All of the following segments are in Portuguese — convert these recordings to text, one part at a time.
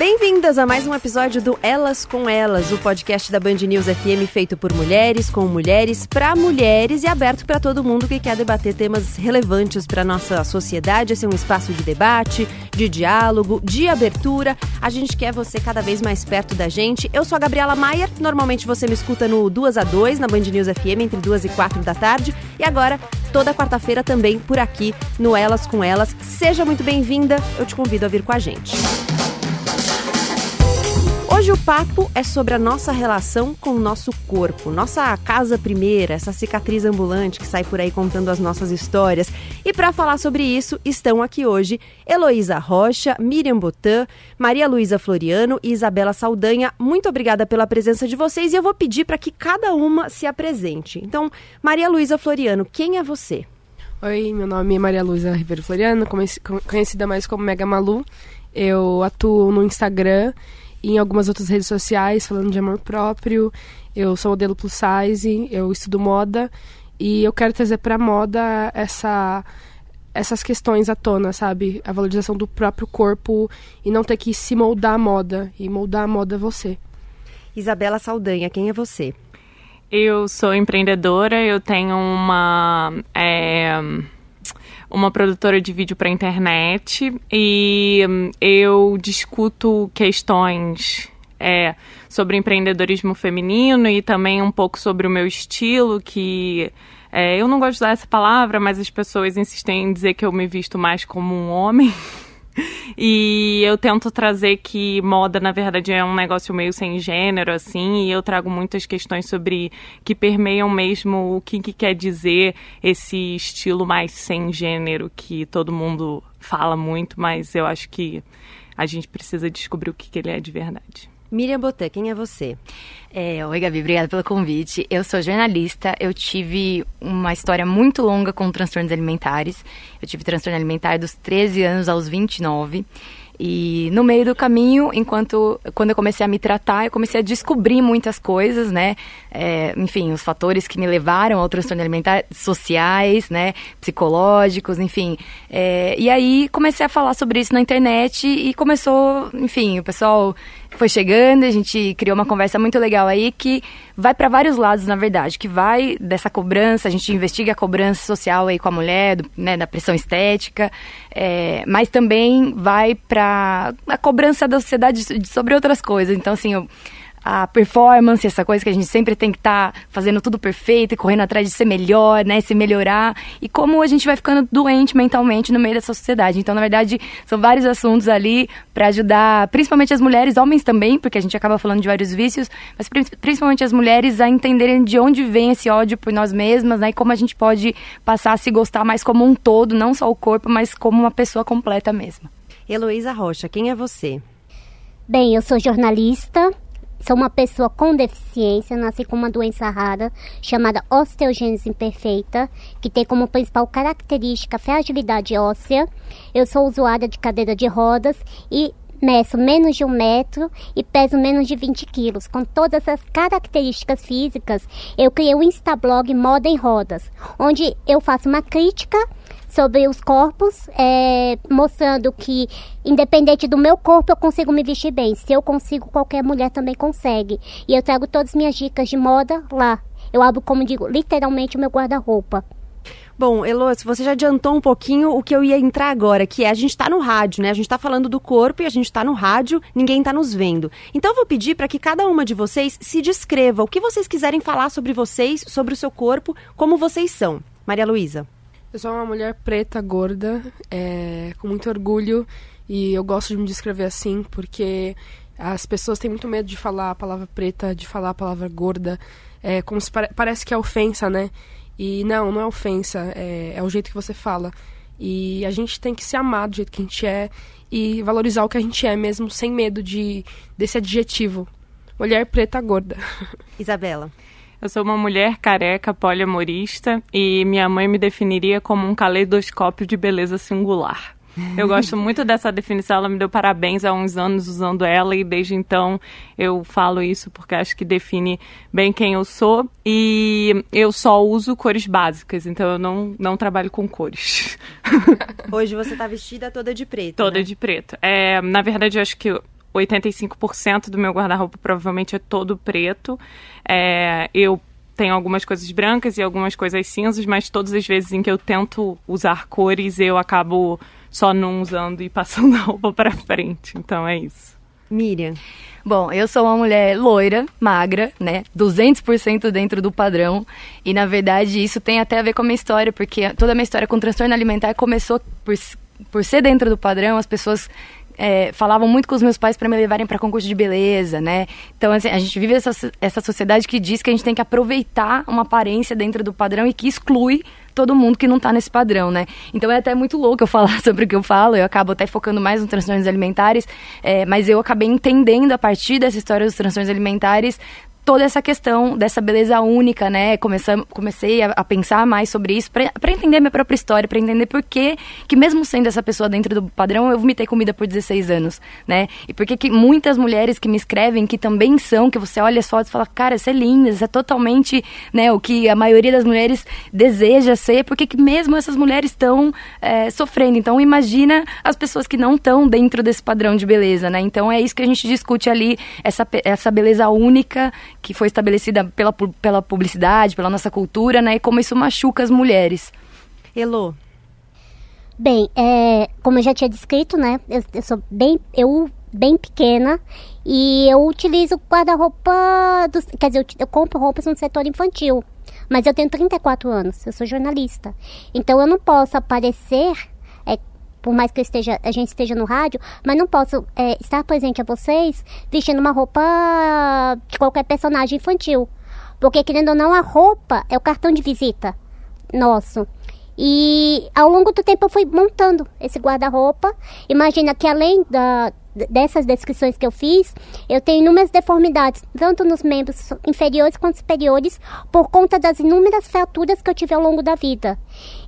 Bem-vindas a mais um episódio do Elas com Elas, o podcast da Band News FM feito por mulheres, com mulheres, para mulheres e aberto para todo mundo que quer debater temas relevantes para nossa sociedade. Esse é um espaço de debate, de diálogo, de abertura. A gente quer você cada vez mais perto da gente. Eu sou a Gabriela Maier, normalmente você me escuta no 2 a 2 na Band News FM entre 2 e 4 da tarde. E agora, toda quarta-feira também por aqui no Elas com Elas. Seja muito bem-vinda, eu te convido a vir com a gente. Hoje o papo é sobre a nossa relação com o nosso corpo, nossa casa primeira, essa cicatriz ambulante que sai por aí contando as nossas histórias. E para falar sobre isso, estão aqui hoje Heloísa Rocha, Miriam Botan, Maria Luísa Floriano e Isabela Saldanha. Muito obrigada pela presença de vocês e eu vou pedir para que cada uma se apresente. Então, Maria Luísa Floriano, quem é você? Oi, meu nome é Maria Luísa Ribeiro Floriano, conhecida mais como Mega Malu. Eu atuo no Instagram em algumas outras redes sociais falando de amor próprio. Eu sou modelo plus size, eu estudo moda e eu quero trazer para moda essa essas questões à tona, sabe? A valorização do próprio corpo e não ter que se moldar a moda e moldar a moda você. Isabela Saldanha, quem é você? Eu sou empreendedora, eu tenho uma é uma produtora de vídeo para internet e hum, eu discuto questões é, sobre empreendedorismo feminino e também um pouco sobre o meu estilo, que é, eu não gosto de usar essa palavra, mas as pessoas insistem em dizer que eu me visto mais como um homem. E eu tento trazer que moda, na verdade, é um negócio meio sem gênero, assim, e eu trago muitas questões sobre que permeiam mesmo o que, que quer dizer esse estilo mais sem gênero que todo mundo fala muito, mas eu acho que a gente precisa descobrir o que, que ele é de verdade. Miriam Botan, quem é você? É, Oi, Gabi, obrigada pelo convite. Eu sou jornalista, eu tive uma história muito longa com transtornos alimentares. Eu tive transtorno alimentar dos 13 anos aos 29. E no meio do caminho, enquanto quando eu comecei a me tratar, eu comecei a descobrir muitas coisas, né? É, enfim, os fatores que me levaram ao transtorno alimentar, sociais, né? Psicológicos, enfim. É, e aí comecei a falar sobre isso na internet e começou, enfim, o pessoal foi chegando, a gente criou uma conversa muito legal aí que vai para vários lados, na verdade, que vai dessa cobrança, a gente investiga a cobrança social aí com a mulher, do, né, da pressão estética, é, mas também vai para a cobrança da sociedade sobre outras coisas. Então, assim, a performance, essa coisa que a gente sempre tem que estar tá fazendo tudo perfeito e correndo atrás de ser melhor, né, se melhorar, e como a gente vai ficando doente mentalmente no meio dessa sociedade. Então, na verdade, são vários assuntos ali para ajudar, principalmente as mulheres, homens também, porque a gente acaba falando de vários vícios, mas principalmente as mulheres a entenderem de onde vem esse ódio por nós mesmas, né, e como a gente pode passar a se gostar mais como um todo, não só o corpo, mas como uma pessoa completa mesmo. Heloísa Rocha, quem é você? Bem, eu sou jornalista, Sou uma pessoa com deficiência, nasci com uma doença rara chamada osteogênese imperfeita, que tem como principal característica a fragilidade óssea. Eu sou usuária de cadeira de rodas e meço menos de um metro e peso menos de 20 quilos. Com todas as características físicas, eu criei o Instablog Moda em Rodas, onde eu faço uma crítica sobre os corpos, é, mostrando que, independente do meu corpo, eu consigo me vestir bem. Se eu consigo, qualquer mulher também consegue. E eu trago todas as minhas dicas de moda lá. Eu abro, como digo, literalmente o meu guarda-roupa. Bom, Elo, você já adiantou um pouquinho o que eu ia entrar agora, que é a gente está no rádio, né? A gente está falando do corpo e a gente está no rádio, ninguém está nos vendo. Então eu vou pedir para que cada uma de vocês se descreva o que vocês quiserem falar sobre vocês, sobre o seu corpo, como vocês são. Maria Luísa. Eu sou uma mulher preta, gorda, é, com muito orgulho e eu gosto de me descrever assim porque as pessoas têm muito medo de falar a palavra preta, de falar a palavra gorda, é, como se pare parece que é ofensa, né? E não, não é ofensa, é, é o jeito que você fala. E a gente tem que se amar do jeito que a gente é e valorizar o que a gente é mesmo sem medo de desse adjetivo. Mulher preta gorda. Isabela. Eu sou uma mulher careca, poliamorista e minha mãe me definiria como um caleidoscópio de beleza singular. Eu gosto muito dessa definição, ela me deu parabéns há uns anos usando ela e desde então eu falo isso porque acho que define bem quem eu sou e eu só uso cores básicas, então eu não, não trabalho com cores. Hoje você está vestida toda de preto. Toda né? de preto. É, na verdade, eu acho que 85% do meu guarda-roupa provavelmente é todo preto. É, eu tenho algumas coisas brancas e algumas coisas cinzas, mas todas as vezes em que eu tento usar cores, eu acabo só não usando e passando a roupa para frente. Então é isso. Miriam. Bom, eu sou uma mulher loira, magra, né? 200% dentro do padrão. E na verdade isso tem até a ver com a minha história, porque toda a minha história com transtorno alimentar começou por, por ser dentro do padrão. As pessoas é, falavam muito com os meus pais para me levarem para concurso de beleza, né? Então, assim, a gente vive essa, essa sociedade que diz que a gente tem que aproveitar uma aparência dentro do padrão e que exclui todo mundo que não está nesse padrão, né? Então é até muito louco eu falar sobre o que eu falo, eu acabo até focando mais nos transtornos alimentares, é, mas eu acabei entendendo a partir dessa história dos transtornos alimentares toda essa questão dessa beleza única, né? Comecei, comecei a, a pensar mais sobre isso para entender minha própria história, para entender por que, que mesmo sendo essa pessoa dentro do padrão, eu vomitei comida por 16 anos, né? E por que muitas mulheres que me escrevem, que também são, que você olha as fotos e fala, cara, isso é linda, isso é totalmente, né, o que a maioria das mulheres deseja ser, porque que mesmo essas mulheres estão é, sofrendo. Então, imagina as pessoas que não estão dentro desse padrão de beleza, né? Então, é isso que a gente discute ali, essa, essa beleza única que foi estabelecida pela, pela publicidade, pela nossa cultura, né? E como isso machuca as mulheres. Elô. Bem, é, como eu já tinha descrito, né? Eu, eu sou bem, eu bem pequena e eu utilizo guarda-roupa, quer dizer, eu, eu compro roupas no setor infantil. Mas eu tenho 34 anos, eu sou jornalista. Então eu não posso aparecer por mais que esteja, a gente esteja no rádio, mas não posso é, estar presente a vocês vestindo uma roupa de qualquer personagem infantil. Porque, querendo ou não, a roupa é o cartão de visita nosso. E ao longo do tempo eu fui montando esse guarda-roupa. Imagina que além da, dessas descrições que eu fiz, eu tenho inúmeras deformidades, tanto nos membros inferiores quanto superiores, por conta das inúmeras fraturas que eu tive ao longo da vida.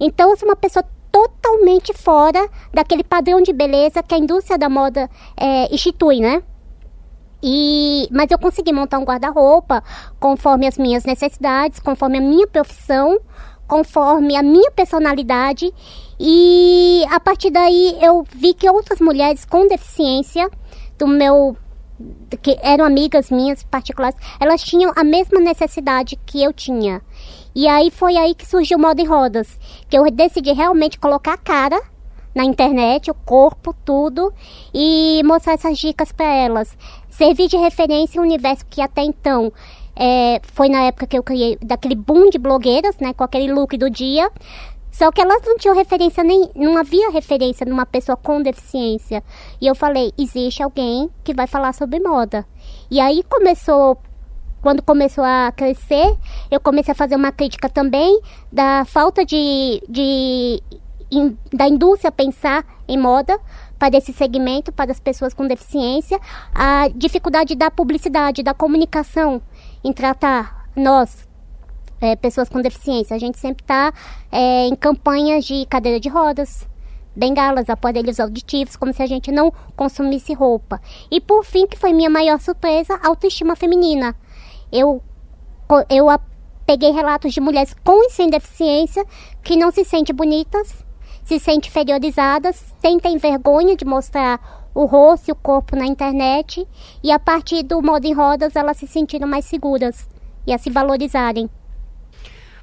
Então, eu sou uma pessoa totalmente fora daquele padrão de beleza que a indústria da moda é, institui, né? E, mas eu consegui montar um guarda-roupa conforme as minhas necessidades, conforme a minha profissão, conforme a minha personalidade. E a partir daí eu vi que outras mulheres com deficiência do meu que eram amigas minhas particulares, elas tinham a mesma necessidade que eu tinha. E aí foi aí que surgiu o modo em rodas, que eu decidi realmente colocar a cara na internet, o corpo, tudo, e mostrar essas dicas para elas. Servir de referência um universo que até então é, foi na época que eu criei daquele boom de blogueiras, né, com aquele look do dia. Só que elas não tinham referência nem, não havia referência numa pessoa com deficiência. E eu falei, existe alguém que vai falar sobre moda. E aí começou quando começou a crescer, eu comecei a fazer uma crítica também da falta de, de in, da indústria pensar em moda para esse segmento, para as pessoas com deficiência, a dificuldade da publicidade, da comunicação em tratar nós, é, pessoas com deficiência. A gente sempre está é, em campanhas de cadeira de rodas, bengalas, aparelhos auditivos, como se a gente não consumisse roupa. E por fim, que foi minha maior surpresa, autoestima feminina eu, eu peguei relatos de mulheres com e sem deficiência que não se sentem bonitas, se sentem inferiorizadas, sentem vergonha de mostrar o rosto e o corpo na internet e a partir do modo em rodas elas se sentiram mais seguras e a se valorizarem.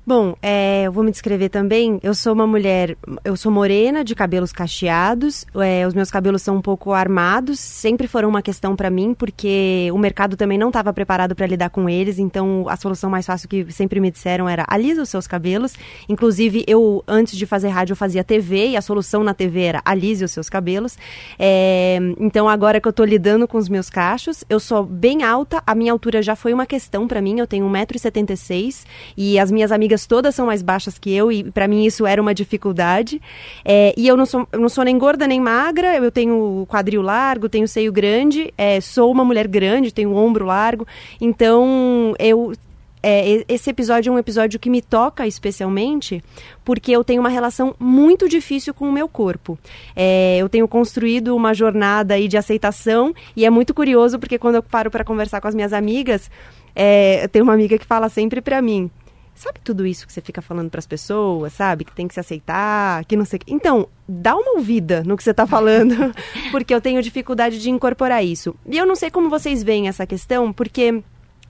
Bom, é, eu vou me descrever também. Eu sou uma mulher, eu sou morena, de cabelos cacheados. É, os meus cabelos são um pouco armados. Sempre foram uma questão para mim, porque o mercado também não estava preparado para lidar com eles. Então, a solução mais fácil que sempre me disseram era alisa os seus cabelos. Inclusive, eu antes de fazer rádio eu fazia TV e a solução na TV era alise os seus cabelos. É, então, agora que eu estou lidando com os meus cachos, eu sou bem alta. A minha altura já foi uma questão para mim. Eu tenho 1,76m e as minhas amigas todas são mais baixas que eu e para mim isso era uma dificuldade. É, e eu não, sou, eu não sou nem gorda nem magra, eu tenho quadril largo, tenho seio grande, é, sou uma mulher grande, tenho ombro largo. Então eu é, esse episódio é um episódio que me toca especialmente porque eu tenho uma relação muito difícil com o meu corpo. É, eu tenho construído uma jornada aí de aceitação e é muito curioso porque quando eu paro para conversar com as minhas amigas, é, eu tenho uma amiga que fala sempre para mim: sabe tudo isso que você fica falando para as pessoas, sabe? Que tem que se aceitar, que não sei. Então, dá uma ouvida no que você está falando, porque eu tenho dificuldade de incorporar isso. E eu não sei como vocês veem essa questão, porque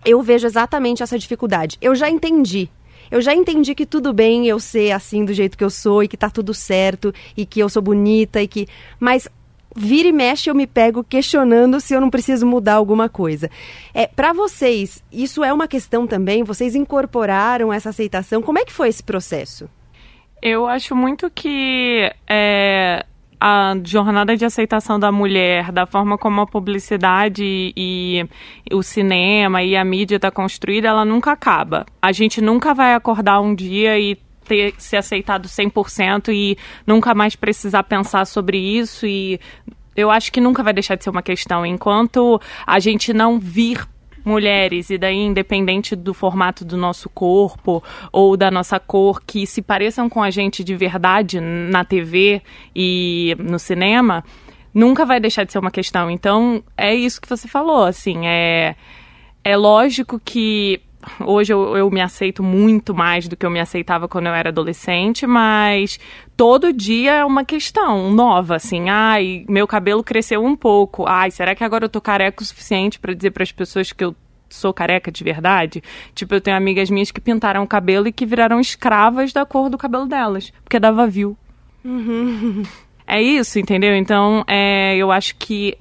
eu vejo exatamente essa dificuldade. Eu já entendi eu já entendi que tudo bem eu ser assim do jeito que eu sou e que tá tudo certo e que eu sou bonita e que. Mas vira e mexe eu me pego questionando se eu não preciso mudar alguma coisa. É, para vocês, isso é uma questão também? Vocês incorporaram essa aceitação? Como é que foi esse processo? Eu acho muito que é, a jornada de aceitação da mulher, da forma como a publicidade e, e o cinema e a mídia está construída, ela nunca acaba. A gente nunca vai acordar um dia e ter se aceitado 100% e nunca mais precisar pensar sobre isso e eu acho que nunca vai deixar de ser uma questão enquanto a gente não vir mulheres, e daí independente do formato do nosso corpo ou da nossa cor, que se pareçam com a gente de verdade na TV e no cinema, nunca vai deixar de ser uma questão. Então, é isso que você falou, assim, é, é lógico que Hoje eu, eu, me aceito muito mais do que eu me aceitava quando eu era adolescente, mas todo dia é uma questão nova, assim. Ai, meu cabelo cresceu um pouco. Ai, será que agora eu tô careca o suficiente para dizer para as pessoas que eu sou careca de verdade? Tipo, eu tenho amigas minhas que pintaram o cabelo e que viraram escravas da cor do cabelo delas, porque dava view. Uhum. É isso, entendeu? Então, é, eu acho que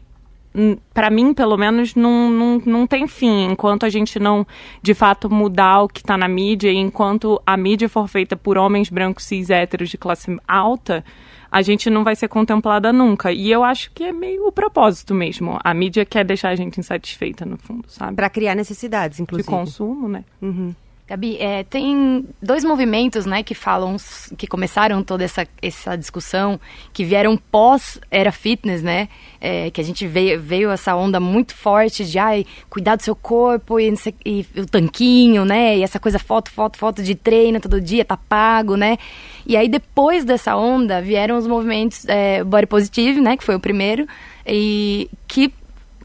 para mim, pelo menos, não, não, não tem fim. Enquanto a gente não, de fato, mudar o que está na mídia, e enquanto a mídia for feita por homens brancos cis héteros de classe alta, a gente não vai ser contemplada nunca. E eu acho que é meio o propósito mesmo. A mídia quer deixar a gente insatisfeita, no fundo, sabe? Para criar necessidades, inclusive. De consumo, né? Uhum. Gabi, é, tem dois movimentos, né, que falam, que começaram toda essa, essa discussão, que vieram pós era fitness, né, é, que a gente veio, veio essa onda muito forte de, ai, cuidar do seu corpo e, e, o tanquinho, né, e essa coisa foto, foto, foto de treino todo dia, tá pago, né, e aí depois dessa onda vieram os movimentos é, body positive, né, que foi o primeiro, e que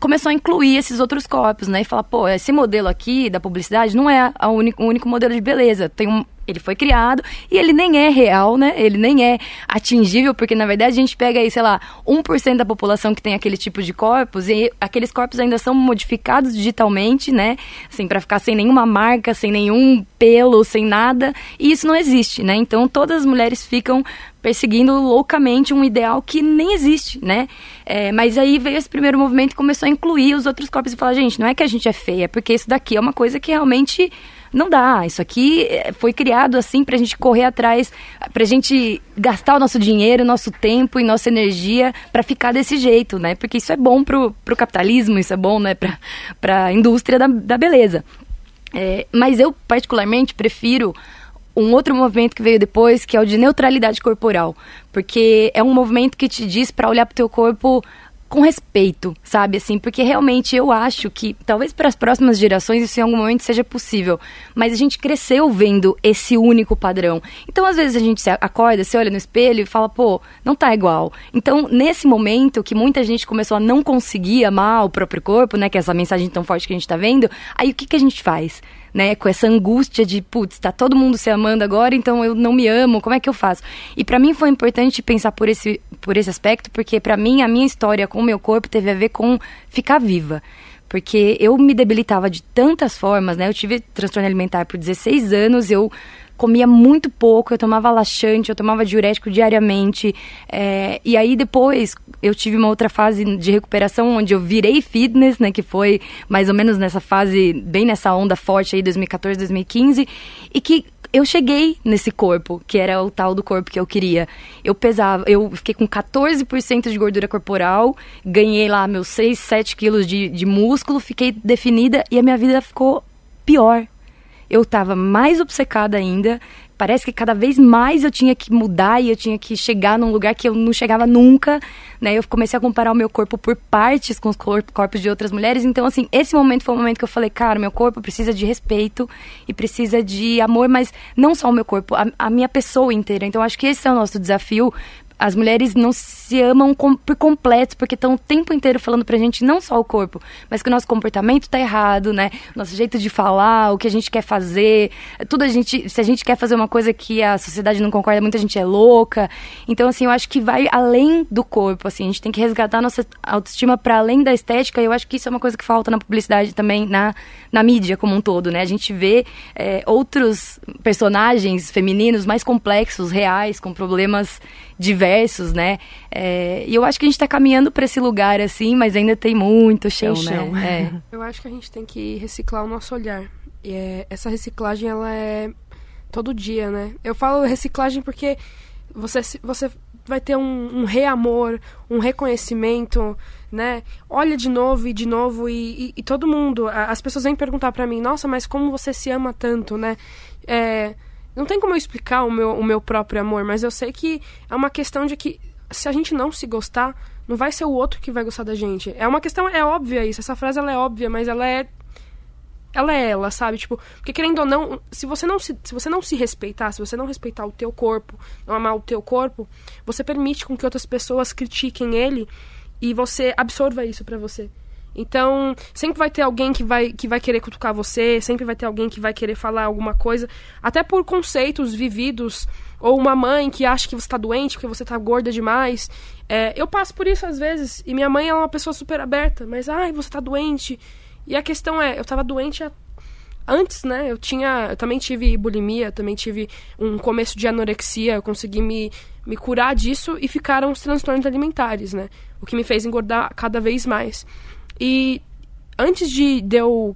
começou a incluir esses outros corpos, né? E falar, pô, esse modelo aqui da publicidade não é o único modelo de beleza. Tem um, ele foi criado e ele nem é real, né? Ele nem é atingível, porque na verdade a gente pega aí, sei lá, 1% da população que tem aquele tipo de corpos e aqueles corpos ainda são modificados digitalmente, né? Assim, para ficar sem nenhuma marca, sem nenhum pelo, sem nada. E isso não existe, né? Então todas as mulheres ficam perseguindo loucamente um ideal que nem existe, né? É, mas aí veio esse primeiro movimento e começou a incluir os outros corpos e falar, gente, não é que a gente é feia, é porque isso daqui é uma coisa que realmente não dá. Isso aqui eh, foi criado assim para a gente correr atrás, para a gente gastar o nosso dinheiro, nosso tempo e nossa energia para ficar desse jeito, né? Porque isso é bom pro, pro capitalismo, isso é bom, né, para a indústria da, da beleza. É, mas eu, particularmente, prefiro um outro movimento que veio depois, que é o de neutralidade corporal. Porque é um movimento que te diz para olhar para o teu corpo com respeito, sabe? Assim, porque realmente eu acho que talvez para as próximas gerações isso em algum momento seja possível, mas a gente cresceu vendo esse único padrão. Então, às vezes a gente se acorda, se olha no espelho e fala, pô, não tá igual. Então, nesse momento que muita gente começou a não conseguir amar o próprio corpo, né, que é essa mensagem tão forte que a gente tá vendo, aí o que que a gente faz? Né, com essa angústia de, putz, tá todo mundo se amando agora, então eu não me amo, como é que eu faço? E para mim foi importante pensar por esse, por esse aspecto, porque para mim a minha história com o meu corpo teve a ver com ficar viva. Porque eu me debilitava de tantas formas, né? Eu tive transtorno alimentar por 16 anos, eu comia muito pouco, eu tomava laxante, eu tomava diurético diariamente. É, e aí depois eu tive uma outra fase de recuperação onde eu virei fitness, né? Que foi mais ou menos nessa fase, bem nessa onda forte aí, 2014, 2015. E que eu cheguei nesse corpo, que era o tal do corpo que eu queria. Eu pesava, eu fiquei com 14% de gordura corporal, ganhei lá meus 6, 7 quilos de, de músculo, fiquei definida e a minha vida ficou pior eu estava mais obcecada ainda. Parece que cada vez mais eu tinha que mudar e eu tinha que chegar num lugar que eu não chegava nunca, né? Eu comecei a comparar o meu corpo por partes com os corpos de outras mulheres. Então, assim, esse momento foi o momento que eu falei, cara, meu corpo precisa de respeito e precisa de amor, mas não só o meu corpo, a, a minha pessoa inteira. Então, acho que esse é o nosso desafio as mulheres não se amam com, por completo, porque estão o tempo inteiro falando pra gente não só o corpo, mas que o nosso comportamento tá errado, né? Nosso jeito de falar, o que a gente quer fazer, tudo a gente, se a gente quer fazer uma coisa que a sociedade não concorda, muita gente é louca. Então, assim, eu acho que vai além do corpo, assim, a gente tem que resgatar nossa autoestima para além da estética, e eu acho que isso é uma coisa que falta na publicidade também, na, na mídia como um todo, né? A gente vê é, outros personagens femininos mais complexos, reais, com problemas diversos, né? É, e eu acho que a gente está caminhando para esse lugar assim, mas ainda tem muito chão, tem chão. né? É. Eu acho que a gente tem que reciclar o nosso olhar. E é, essa reciclagem ela é todo dia, né? Eu falo reciclagem porque você você vai ter um, um reamor, um reconhecimento, né? Olha de novo e de novo e, e, e todo mundo, as pessoas vêm perguntar para mim, nossa, mas como você se ama tanto, né? É, não tem como eu explicar o meu, o meu próprio amor, mas eu sei que é uma questão de que se a gente não se gostar, não vai ser o outro que vai gostar da gente. É uma questão, é óbvia isso. Essa frase ela é óbvia, mas ela é. Ela é ela, sabe? Tipo, porque querendo ou não, se você não se, se você não se respeitar, se você não respeitar o teu corpo, não amar o teu corpo, você permite com que outras pessoas critiquem ele e você absorva isso para você. Então, sempre vai ter alguém que vai, que vai querer cutucar você, sempre vai ter alguém que vai querer falar alguma coisa, até por conceitos vividos, ou uma mãe que acha que você está doente porque você está gorda demais. É, eu passo por isso às vezes, e minha mãe é uma pessoa super aberta, mas, ai, você está doente. E a questão é, eu estava doente antes, né? Eu tinha, eu também tive bulimia, também tive um começo de anorexia, eu consegui me, me curar disso e ficaram os transtornos alimentares, né? O que me fez engordar cada vez mais. E antes de, de, eu,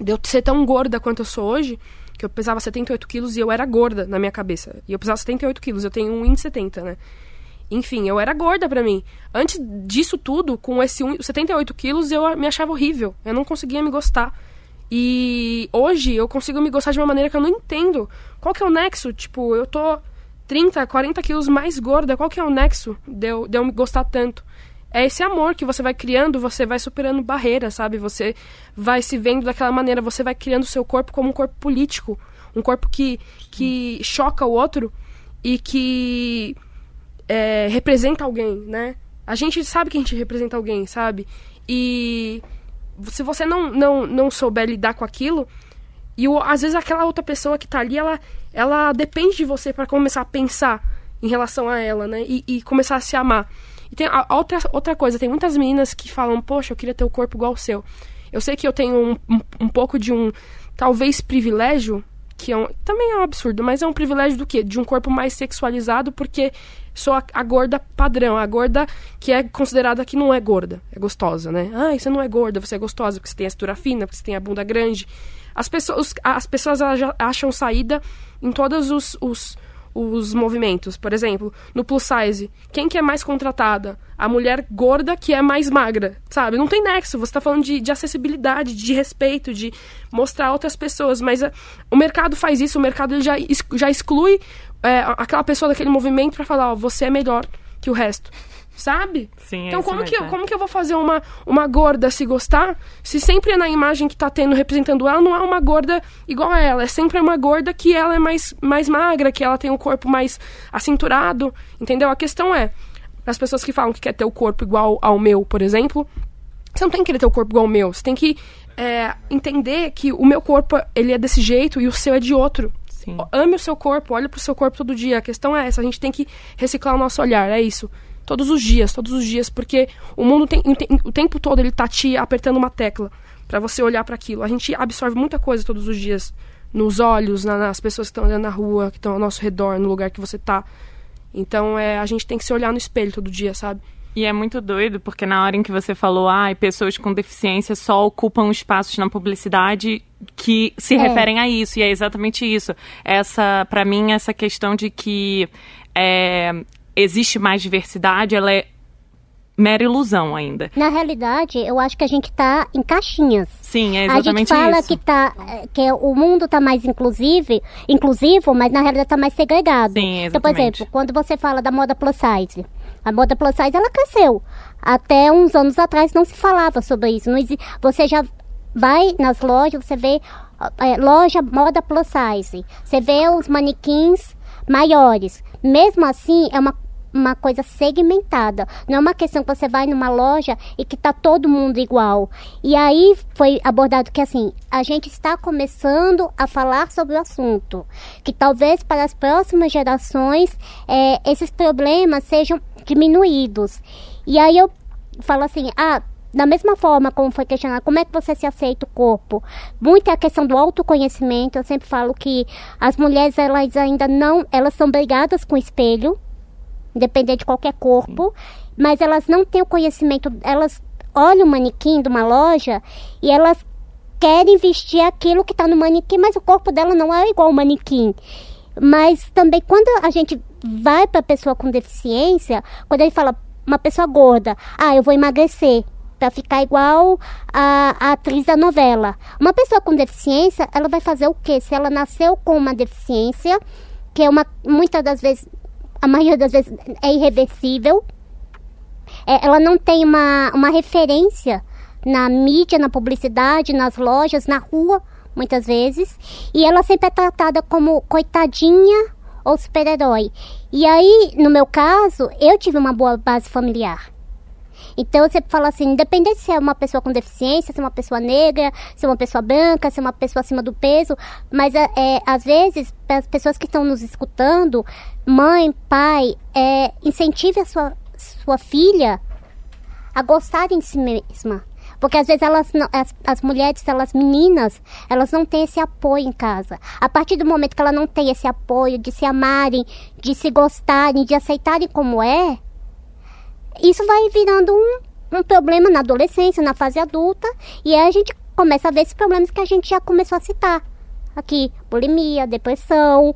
de eu ser tão gorda quanto eu sou hoje, que eu pesava 78 quilos e eu era gorda na minha cabeça. E eu pesava 78 quilos, eu tenho 1,70, né? Enfim, eu era gorda pra mim. Antes disso tudo, com esse 78 quilos, eu me achava horrível. Eu não conseguia me gostar. E hoje eu consigo me gostar de uma maneira que eu não entendo. Qual que é o nexo? Tipo, eu tô 30, 40 quilos mais gorda. Qual que é o nexo de eu, de eu me gostar tanto? É esse amor que você vai criando, você vai superando barreiras, sabe? Você vai se vendo daquela maneira, você vai criando o seu corpo como um corpo político, um corpo que, que choca o outro e que é, representa alguém, né? A gente sabe que a gente representa alguém, sabe? E se você não, não, não souber lidar com aquilo, e o, às vezes aquela outra pessoa que tá ali, ela, ela depende de você para começar a pensar em relação a ela, né? E, e começar a se amar. E tem a, outra, outra coisa, tem muitas meninas que falam, poxa, eu queria ter o um corpo igual ao seu. Eu sei que eu tenho um, um, um pouco de um, talvez, privilégio, que é um, também é um absurdo, mas é um privilégio do quê? De um corpo mais sexualizado, porque sou a, a, gorda padrão, a gorda que é considerada que não é gorda, é gostosa, né? Ah, você não é gorda, você é gostosa porque você tem a cintura fina, porque você tem a bunda grande. As pessoas, as pessoas acham saída em todos os, os os movimentos. Por exemplo, no plus size, quem que é mais contratada? A mulher gorda que é mais magra, sabe? Não tem nexo. Você está falando de, de, acessibilidade, de respeito, de mostrar outras pessoas. Mas a, o mercado faz isso, o mercado já, já exclui é, aquela pessoa daquele movimento para falar, ó, você é melhor que o resto sabe? Sim, então como que, eu, como que eu vou fazer uma, uma gorda se gostar se sempre na imagem que tá tendo representando ela não é uma gorda igual a ela, é sempre uma gorda que ela é mais, mais magra, que ela tem o um corpo mais acinturado, entendeu? A questão é, as pessoas que falam que quer ter o corpo igual ao meu, por exemplo, você não tem que querer ter o corpo igual ao meu, você tem que é, entender que o meu corpo ele é desse jeito e o seu é de outro. Sim. Ame o seu corpo, olhe pro seu corpo todo dia. A questão é essa, a gente tem que reciclar o nosso olhar, é isso. Todos os dias, todos os dias, porque o mundo tem, o tempo todo ele tá te apertando uma tecla para você olhar para aquilo. A gente absorve muita coisa todos os dias nos olhos, na, nas pessoas que estão andando na rua, que estão ao nosso redor, no lugar que você tá. Então, é, a gente tem que se olhar no espelho todo dia, sabe? E é muito doido, porque na hora em que você falou, ah, pessoas com deficiência só ocupam espaços na publicidade que se é. referem a isso, e é exatamente isso. Essa, para mim, essa questão de que é, existe mais diversidade, ela é mera ilusão ainda. Na realidade, eu acho que a gente está em caixinhas. Sim, é exatamente isso. A gente fala isso. que tá que o mundo está mais inclusive, inclusivo, mas na realidade está mais segregado. Sim, exatamente. Então, por exemplo, quando você fala da moda plus size, a moda plus size ela cresceu. Até uns anos atrás não se falava sobre isso. Não. Você já vai nas lojas, você vê é, loja moda plus size. Você vê os manequins maiores. Mesmo assim, é uma uma coisa segmentada. Não é uma questão que você vai numa loja e que tá todo mundo igual. E aí foi abordado que assim, a gente está começando a falar sobre o assunto. Que talvez para as próximas gerações é, esses problemas sejam diminuídos. E aí eu falo assim, ah, da mesma forma como foi questionado, como é que você se aceita o corpo? Muito é a questão do autoconhecimento. Eu sempre falo que as mulheres elas ainda não, elas são brigadas com o espelho, independente de qualquer corpo, mas elas não têm o conhecimento, elas olham o manequim de uma loja e elas querem vestir aquilo que está no manequim, mas o corpo dela não é igual ao manequim. Mas também quando a gente vai para a pessoa com deficiência, quando ele fala uma pessoa gorda, ah, eu vou emagrecer para ficar igual a, a, atriz da novela. Uma pessoa com deficiência, ela vai fazer o quê? Se ela nasceu com uma deficiência, que é uma muitas das vezes, a maioria das vezes é irreversível, é, ela não tem uma, uma referência na mídia, na publicidade, nas lojas, na rua, muitas vezes, e ela sempre é tratada como coitadinha ou super-herói. E aí, no meu caso, eu tive uma boa base familiar. Então você fala assim, independente se é uma pessoa com deficiência, se é uma pessoa negra, se é uma pessoa branca, se é uma pessoa acima do peso, mas é, é às vezes as pessoas que estão nos escutando, mãe, pai, é, incentive a sua, sua filha a gostar de si mesma. Porque às vezes elas as, as mulheres, elas meninas, elas não têm esse apoio em casa. A partir do momento que ela não tem esse apoio de se amarem, de se gostarem, de aceitarem como é, isso vai virando um, um problema na adolescência, na fase adulta, e aí a gente começa a ver esses problemas que a gente já começou a citar aqui: bulimia, depressão,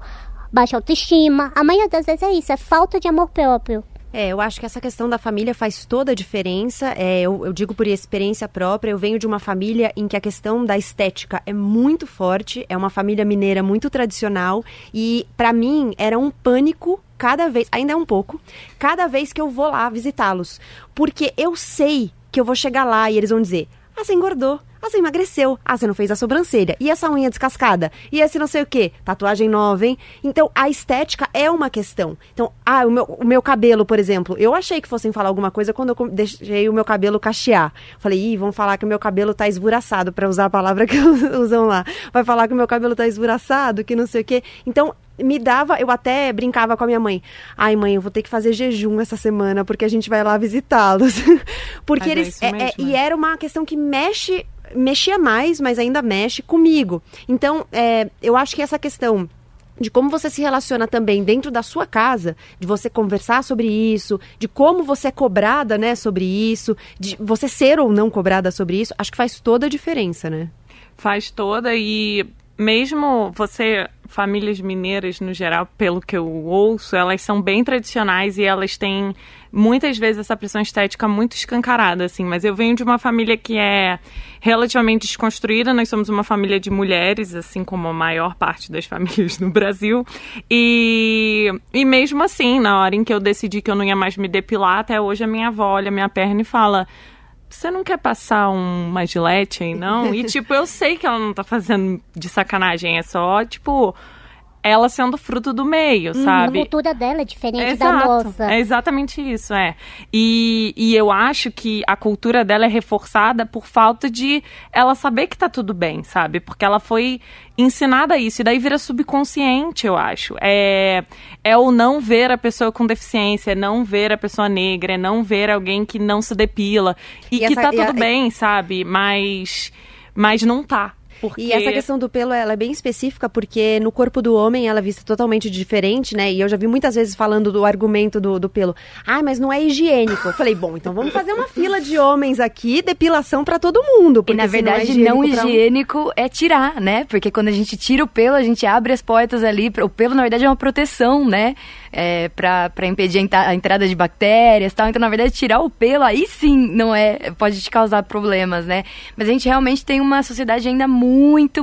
baixa autoestima. A maioria das vezes é isso, é falta de amor próprio. É, eu acho que essa questão da família faz toda a diferença. É, eu, eu, digo por experiência própria. Eu venho de uma família em que a questão da estética é muito forte. É uma família mineira muito tradicional. E, para mim, era um pânico cada vez, ainda é um pouco, cada vez que eu vou lá visitá-los. Porque eu sei que eu vou chegar lá e eles vão dizer: Ah, você engordou. Ah, você emagreceu. Ah, você não fez a sobrancelha. E essa unha descascada? E esse não sei o quê? Tatuagem nova, hein? Então, a estética é uma questão. Então, ah, o meu, o meu cabelo, por exemplo. Eu achei que fossem falar alguma coisa quando eu deixei o meu cabelo cachear. Falei, ih, vão falar que o meu cabelo tá esvuraçado, para usar a palavra que usam lá. Vai falar que o meu cabelo tá esvuraçado, que não sei o quê. Então, me dava, eu até brincava com a minha mãe. Ai, mãe, eu vou ter que fazer jejum essa semana porque a gente vai lá visitá-los. porque Mas eles. É, é, e era uma questão que mexe mexia mais, mas ainda mexe comigo. Então, é, eu acho que essa questão de como você se relaciona também dentro da sua casa, de você conversar sobre isso, de como você é cobrada, né, sobre isso, de você ser ou não cobrada sobre isso, acho que faz toda a diferença, né? Faz toda e mesmo você famílias mineiras no geral, pelo que eu ouço, elas são bem tradicionais e elas têm muitas vezes essa pressão estética muito escancarada, assim. Mas eu venho de uma família que é relativamente desconstruída. Nós somos uma família de mulheres, assim como a maior parte das famílias no Brasil. E, e mesmo assim, na hora em que eu decidi que eu não ia mais me depilar, até hoje a minha avó olha minha perna e fala você não quer passar uma gilete aí, não? E, tipo, eu sei que ela não tá fazendo de sacanagem, é só, tipo, ela sendo fruto do meio, hum, sabe? A cultura dela é diferente Exato, da nossa. É exatamente isso, é. E, e eu acho que a cultura dela é reforçada por falta de ela saber que tá tudo bem, sabe? Porque ela foi ensinada isso. E daí vira subconsciente, eu acho. É, é o não ver a pessoa com deficiência, é não ver a pessoa negra, é não ver alguém que não se depila. E, e que essa, tá tudo a, bem, sabe? Mas, mas não tá. Porque... E essa questão do pelo, ela é bem específica, porque no corpo do homem ela é vista totalmente diferente, né? E eu já vi muitas vezes falando do argumento do, do pelo. Ah, mas não é higiênico. Eu falei, bom, então vamos fazer uma fila de homens aqui, depilação para todo mundo. E na verdade, não higiênico, não higiênico um... é tirar, né? Porque quando a gente tira o pelo, a gente abre as portas ali. O pelo, na verdade, é uma proteção, né? É, para impedir a entrada de bactérias tal. Então, na verdade, tirar o pelo, aí sim não é. pode te causar problemas, né? Mas a gente realmente tem uma sociedade ainda muito.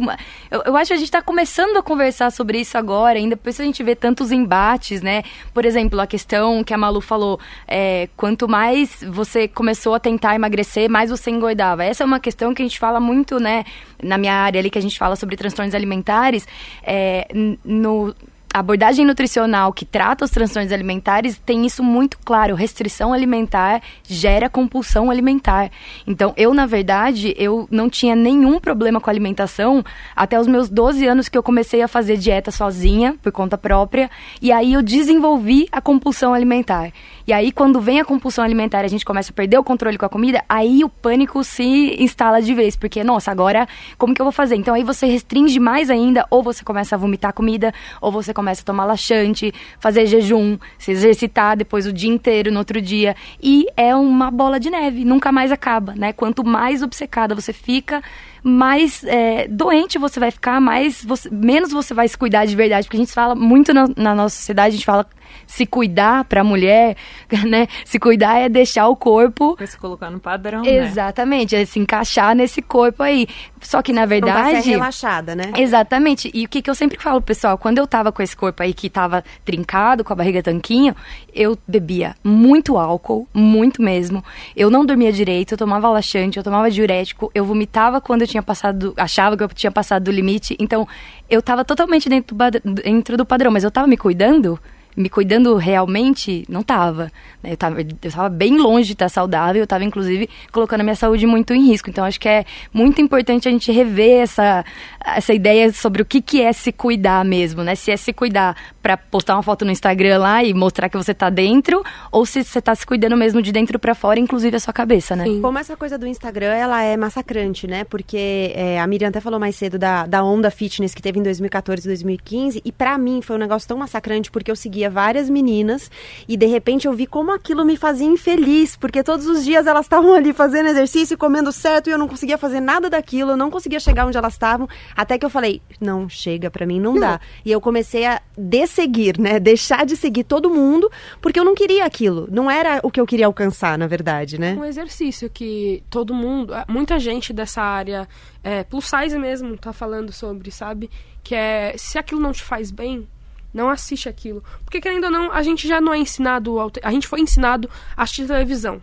Eu, eu acho que a gente está começando a conversar sobre isso agora, ainda depois a gente vê tantos embates, né? Por exemplo, a questão que a Malu falou: é, quanto mais você começou a tentar emagrecer, mais você engordava. Essa é uma questão que a gente fala muito, né? Na minha área ali, que a gente fala sobre transtornos alimentares, é, no a abordagem nutricional que trata os transtornos alimentares tem isso muito claro. Restrição alimentar gera compulsão alimentar. Então, eu, na verdade, eu não tinha nenhum problema com alimentação até os meus 12 anos que eu comecei a fazer dieta sozinha, por conta própria. E aí eu desenvolvi a compulsão alimentar. E aí, quando vem a compulsão alimentar a gente começa a perder o controle com a comida, aí o pânico se instala de vez. Porque, nossa, agora como que eu vou fazer? Então aí você restringe mais ainda, ou você começa a vomitar comida, ou você começa a tomar laxante, fazer jejum, se exercitar depois o dia inteiro, no outro dia. E é uma bola de neve, nunca mais acaba, né? Quanto mais obcecada você fica, mais é, doente você vai ficar, mais você, menos você vai se cuidar de verdade. Porque a gente fala muito na, na nossa sociedade, a gente fala se cuidar para a mulher, né? Se cuidar é deixar o corpo. se colocar no padrão. Né? Exatamente, né? é se encaixar nesse corpo aí. Só que na verdade. Não tá relaxada, né? Exatamente. E o que, que eu sempre falo, pessoal, quando eu tava com esse corpo aí que tava trincado, com a barriga tanquinho, eu bebia muito álcool, muito mesmo. Eu não dormia direito, eu tomava laxante, eu tomava diurético, eu vomitava quando eu tinha passado, achava que eu tinha passado do limite. Então, eu tava totalmente dentro do, dentro do padrão, mas eu tava me cuidando me cuidando realmente, não tava. Né? Eu tava, eu tava bem longe de estar saudável, eu tava, inclusive, colocando a minha saúde muito em risco. Então, acho que é muito importante a gente rever essa, essa ideia sobre o que, que é se cuidar mesmo, né? Se é se cuidar para postar uma foto no Instagram lá e mostrar que você tá dentro, ou se você tá se cuidando mesmo de dentro para fora, inclusive a sua cabeça, né? Sim. Como essa coisa do Instagram, ela é massacrante, né? Porque é, a Miriam até falou mais cedo da, da onda fitness que teve em 2014 e 2015, e para mim foi um negócio tão massacrante porque eu seguia várias meninas e de repente eu vi como aquilo me fazia infeliz, porque todos os dias elas estavam ali fazendo exercício, comendo certo e eu não conseguia fazer nada daquilo, eu não conseguia chegar onde elas estavam, até que eu falei, não, chega, para mim não, não dá. E eu comecei a desseguir, né? Deixar de seguir todo mundo, porque eu não queria aquilo. Não era o que eu queria alcançar, na verdade, né? Um exercício que todo mundo, muita gente dessa área, é, plus size mesmo, tá falando sobre, sabe? Que é, se aquilo não te faz bem, não assiste aquilo. Porque, querendo ou não, a gente já não é ensinado. A gente foi ensinado a assistir televisão,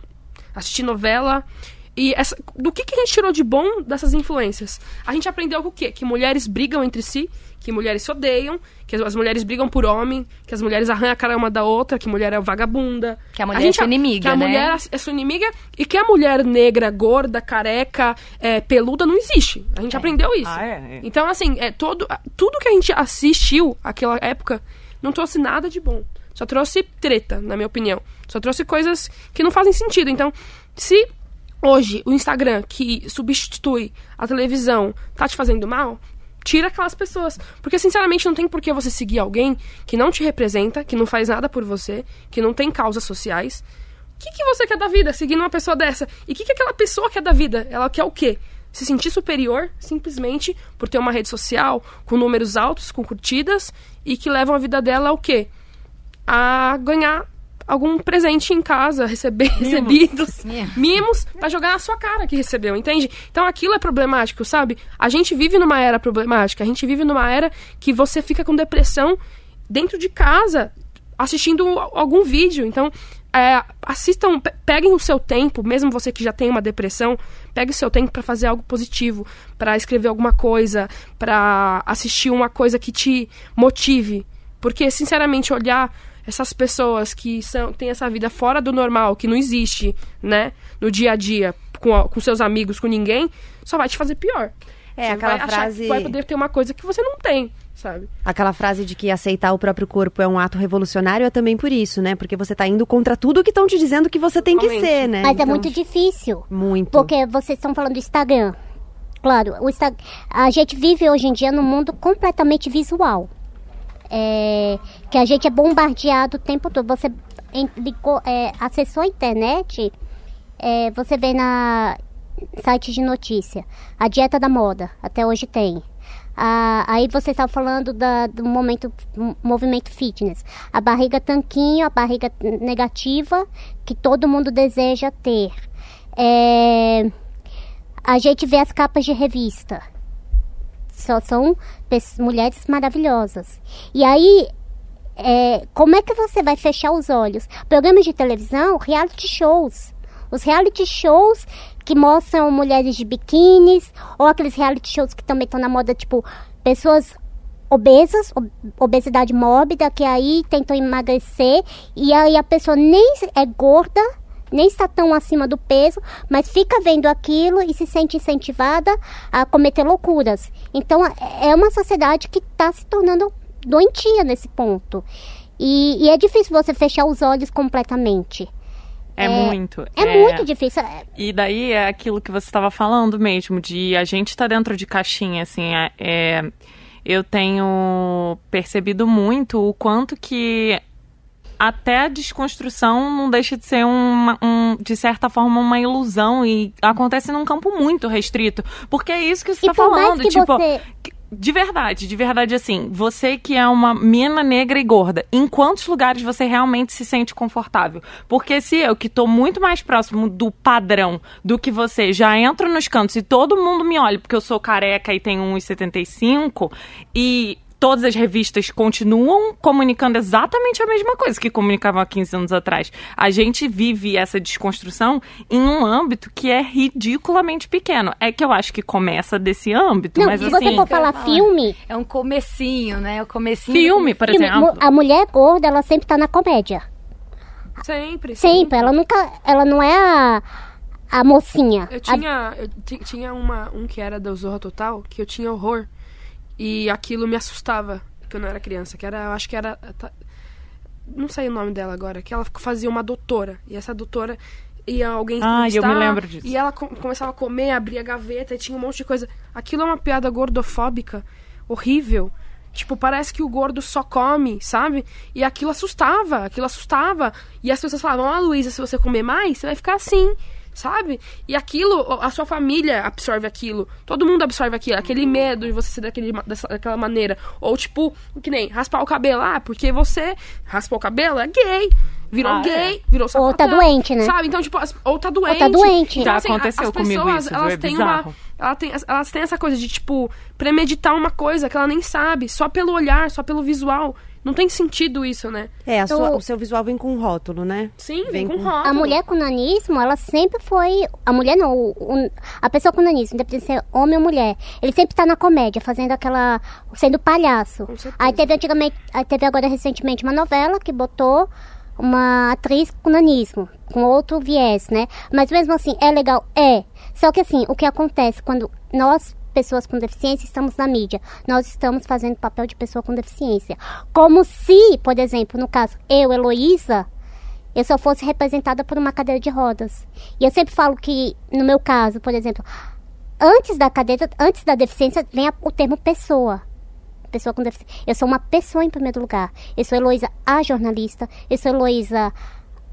assistir novela. E essa, do que, que a gente tirou de bom dessas influências? A gente aprendeu o quê? Que mulheres brigam entre si, que mulheres se odeiam, que as mulheres brigam por homem, que as mulheres arranham a cara uma da outra, que mulher é vagabunda. Que a mulher a gente, é sua inimiga, Que a né? mulher é sua inimiga e que a mulher negra, gorda, careca, é, peluda não existe. A gente é. aprendeu isso. Ah, é, é. Então, assim, é, todo, tudo que a gente assistiu naquela época não trouxe nada de bom. Só trouxe treta, na minha opinião. Só trouxe coisas que não fazem sentido. Então, se hoje o Instagram, que substitui a televisão, tá te fazendo mal, tira aquelas pessoas. Porque, sinceramente, não tem por que você seguir alguém que não te representa, que não faz nada por você, que não tem causas sociais. O que, que você quer da vida seguindo uma pessoa dessa? E o que, que aquela pessoa quer da vida? Ela quer o quê? Se sentir superior simplesmente por ter uma rede social com números altos, com curtidas e que levam a vida dela ao quê? A ganhar algum presente em casa, receber mimos. recebidos, mimos, pra jogar na sua cara que recebeu, entende? Então aquilo é problemático, sabe? A gente vive numa era problemática, a gente vive numa era que você fica com depressão dentro de casa, assistindo algum vídeo. Então, é, assistam, peguem o seu tempo, mesmo você que já tem uma depressão, pegue o seu tempo para fazer algo positivo, para escrever alguma coisa, para assistir uma coisa que te motive. Porque, sinceramente, olhar essas pessoas que são, têm essa vida fora do normal, que não existe, né, no dia a dia, com, com seus amigos, com ninguém, só vai te fazer pior. É, Você aquela vai frase. vai poder ter uma coisa que você não tem. Sabe? Aquela frase de que aceitar o próprio corpo é um ato revolucionário é também por isso, né? Porque você tá indo contra tudo que estão te dizendo que você tem Realmente. que ser, né? Mas é então... é muito difícil. Muito. Porque vocês estão falando do Instagram. Claro, o Insta... a gente vive hoje em dia num mundo completamente visual é, que a gente é bombardeado o tempo todo. Você é, acessou a internet, é, você vê na site de notícia, a dieta da moda, até hoje tem. Ah, aí você está falando da, do momento, movimento fitness. A barriga tanquinho, a barriga negativa, que todo mundo deseja ter. É, a gente vê as capas de revista só são mulheres maravilhosas. E aí, é, como é que você vai fechar os olhos? Programas de televisão, reality shows. Os reality shows que mostram mulheres de biquínis, ou aqueles reality shows que também estão na moda, tipo, pessoas obesas, ob- obesidade mórbida, que aí tentam emagrecer e aí a pessoa nem é gorda, nem está tão acima do peso, mas fica vendo aquilo e se sente incentivada a cometer loucuras. Então é- é uma sociedade que está se tornando doentia nesse ponto. E, e é difícil você fechar os olhos completamente. É, muito. É, muito difícil. É- E daí é aquilo que você estava falando mesmo, de a gente estar dentro de caixinha, assim, é, é- eu tenho percebido muito o quanto que até a desconstrução não deixa de ser uma, um, de certa forma uma ilusão e acontece num campo muito restrito, porque é isso que você está falando, tipo, você- de verdade, de verdade, assim, você que é uma mina negra e gorda, em quantos lugares você realmente se sente confortável? Porque se eu, que tô muito mais próximo do padrão do que você, já entro nos cantos e todo mundo me olha porque eu sou careca e tenho 1,75 e todas as revistas continuam comunicando exatamente a mesma coisa que comunicavam há 15 anos atrás. A gente vive essa desconstrução em um âmbito que é ridiculamente pequeno. É que eu acho que começa desse âmbito, Não, mas se assim... você for falar filme, É um comecinho, né? O comecinho. Filme, por filme, exemplo. a mulher gorda, ela sempre tá na comédia. Sempre. Sempre. Ela nunca. Ela não é a, a mocinha. Eu A- tinha, eu ti- tinha uma, um que era da Zorra Total, que eu tinha horror. E aquilo me assustava quando eu era criança. Que era, eu acho que era. tá- Não sei o nome dela agora. Que ela fazia uma doutora. E essa doutora ia alguém Ah, eu me lembro disso. E ela co- começava a comer, abria a gaveta e tinha um monte de coisa. Aquilo é uma piada gordofóbica horrível. Tipo, parece que o gordo só come, sabe? E aquilo assustava, aquilo assustava. E as pessoas falavam, ah, Luísa, se você comer mais, você vai ficar assim, sabe? E aquilo, a sua família absorve aquilo. Todo mundo absorve aquilo. Aquele medo de você ser daquele, dessa, daquela maneira. Ou, tipo, que nem raspar o cabelo. Ah, porque você raspou o cabelo, é gay. Virou Ah, gay, virou sapatão. Ou tá doente, né? Sabe? Então, tipo, as- ou tá doente. tá doente. Então, Já assim, aconteceu as comigo pessoas, isso, elas É têm uma... Ela tem, elas têm essa coisa de, tipo, premeditar uma coisa que ela nem sabe, só pelo olhar, só pelo visual. Não tem sentido isso, né? É, a sua- o seu visual vem com um rótulo, né? Sim, Vem vem com com- rótulo. A mulher com nanismo, ela sempre foi. A mulher não, o- o- a pessoa com nanismo, independente de ser homem ou mulher, ele sempre tá na comédia, fazendo aquela. sendo palhaço. Aí teve antigamente. Aí teve agora recentemente uma novela que botou uma atriz com nanismo, com outro viés, né? Mas mesmo assim, é legal? É. Só que assim, o que acontece quando nós. Pessoas com deficiência estamos na mídia. Nós estamos fazendo papel de pessoa com deficiência. Como se, por exemplo, no caso, eu, Heloísa, eu só fosse representada por uma cadeira de rodas. E eu sempre falo que, no meu caso, por exemplo, antes da cadeira, antes da deficiência, vem o termo pessoa. Pessoa com deficiência. Eu sou uma pessoa em primeiro lugar. Eu sou Heloísa, a jornalista. Eu sou Heloísa,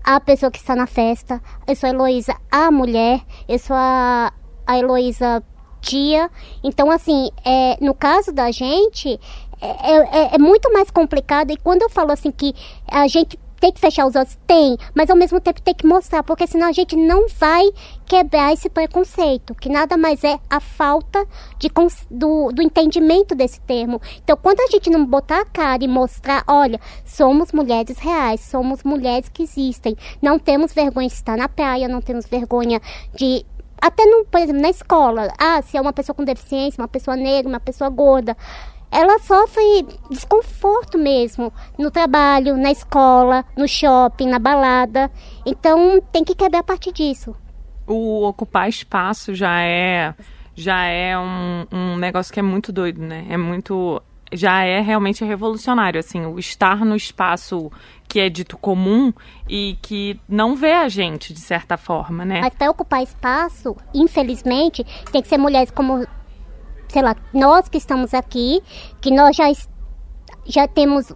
a pessoa que está na festa. Eu sou Heloísa, a mulher. Eu sou a, a Heloísa tia. Então, assim, é, no caso da gente, é, é- é muito mais complicado. E quando eu falo assim que a gente tem que fechar os olhos, tem, mas ao mesmo tempo tem que mostrar, porque senão a gente não vai quebrar esse preconceito, que nada mais é a falta de, do, do entendimento desse termo. Então, quando a gente não botar a cara e mostrar, olha, somos mulheres reais, somos mulheres que existem, não temos vergonha de estar na praia, não temos vergonha de até no, por exemplo, na escola, ah, se é uma pessoa com deficiência, uma pessoa negra, uma pessoa gorda, ela sofre desconforto mesmo no trabalho, na escola, no shopping, na balada. Então tem que quebrar a partir disso. o ocupar espaço já é já é um, um negócio que é muito doido, né? É muito já é realmente revolucionário, assim, o estar no espaço que é dito comum e que não vê a gente de certa forma, né? Mas para ocupar espaço, infelizmente, tem que ser mulheres como, sei lá, nós que estamos aqui, que nós já, já temos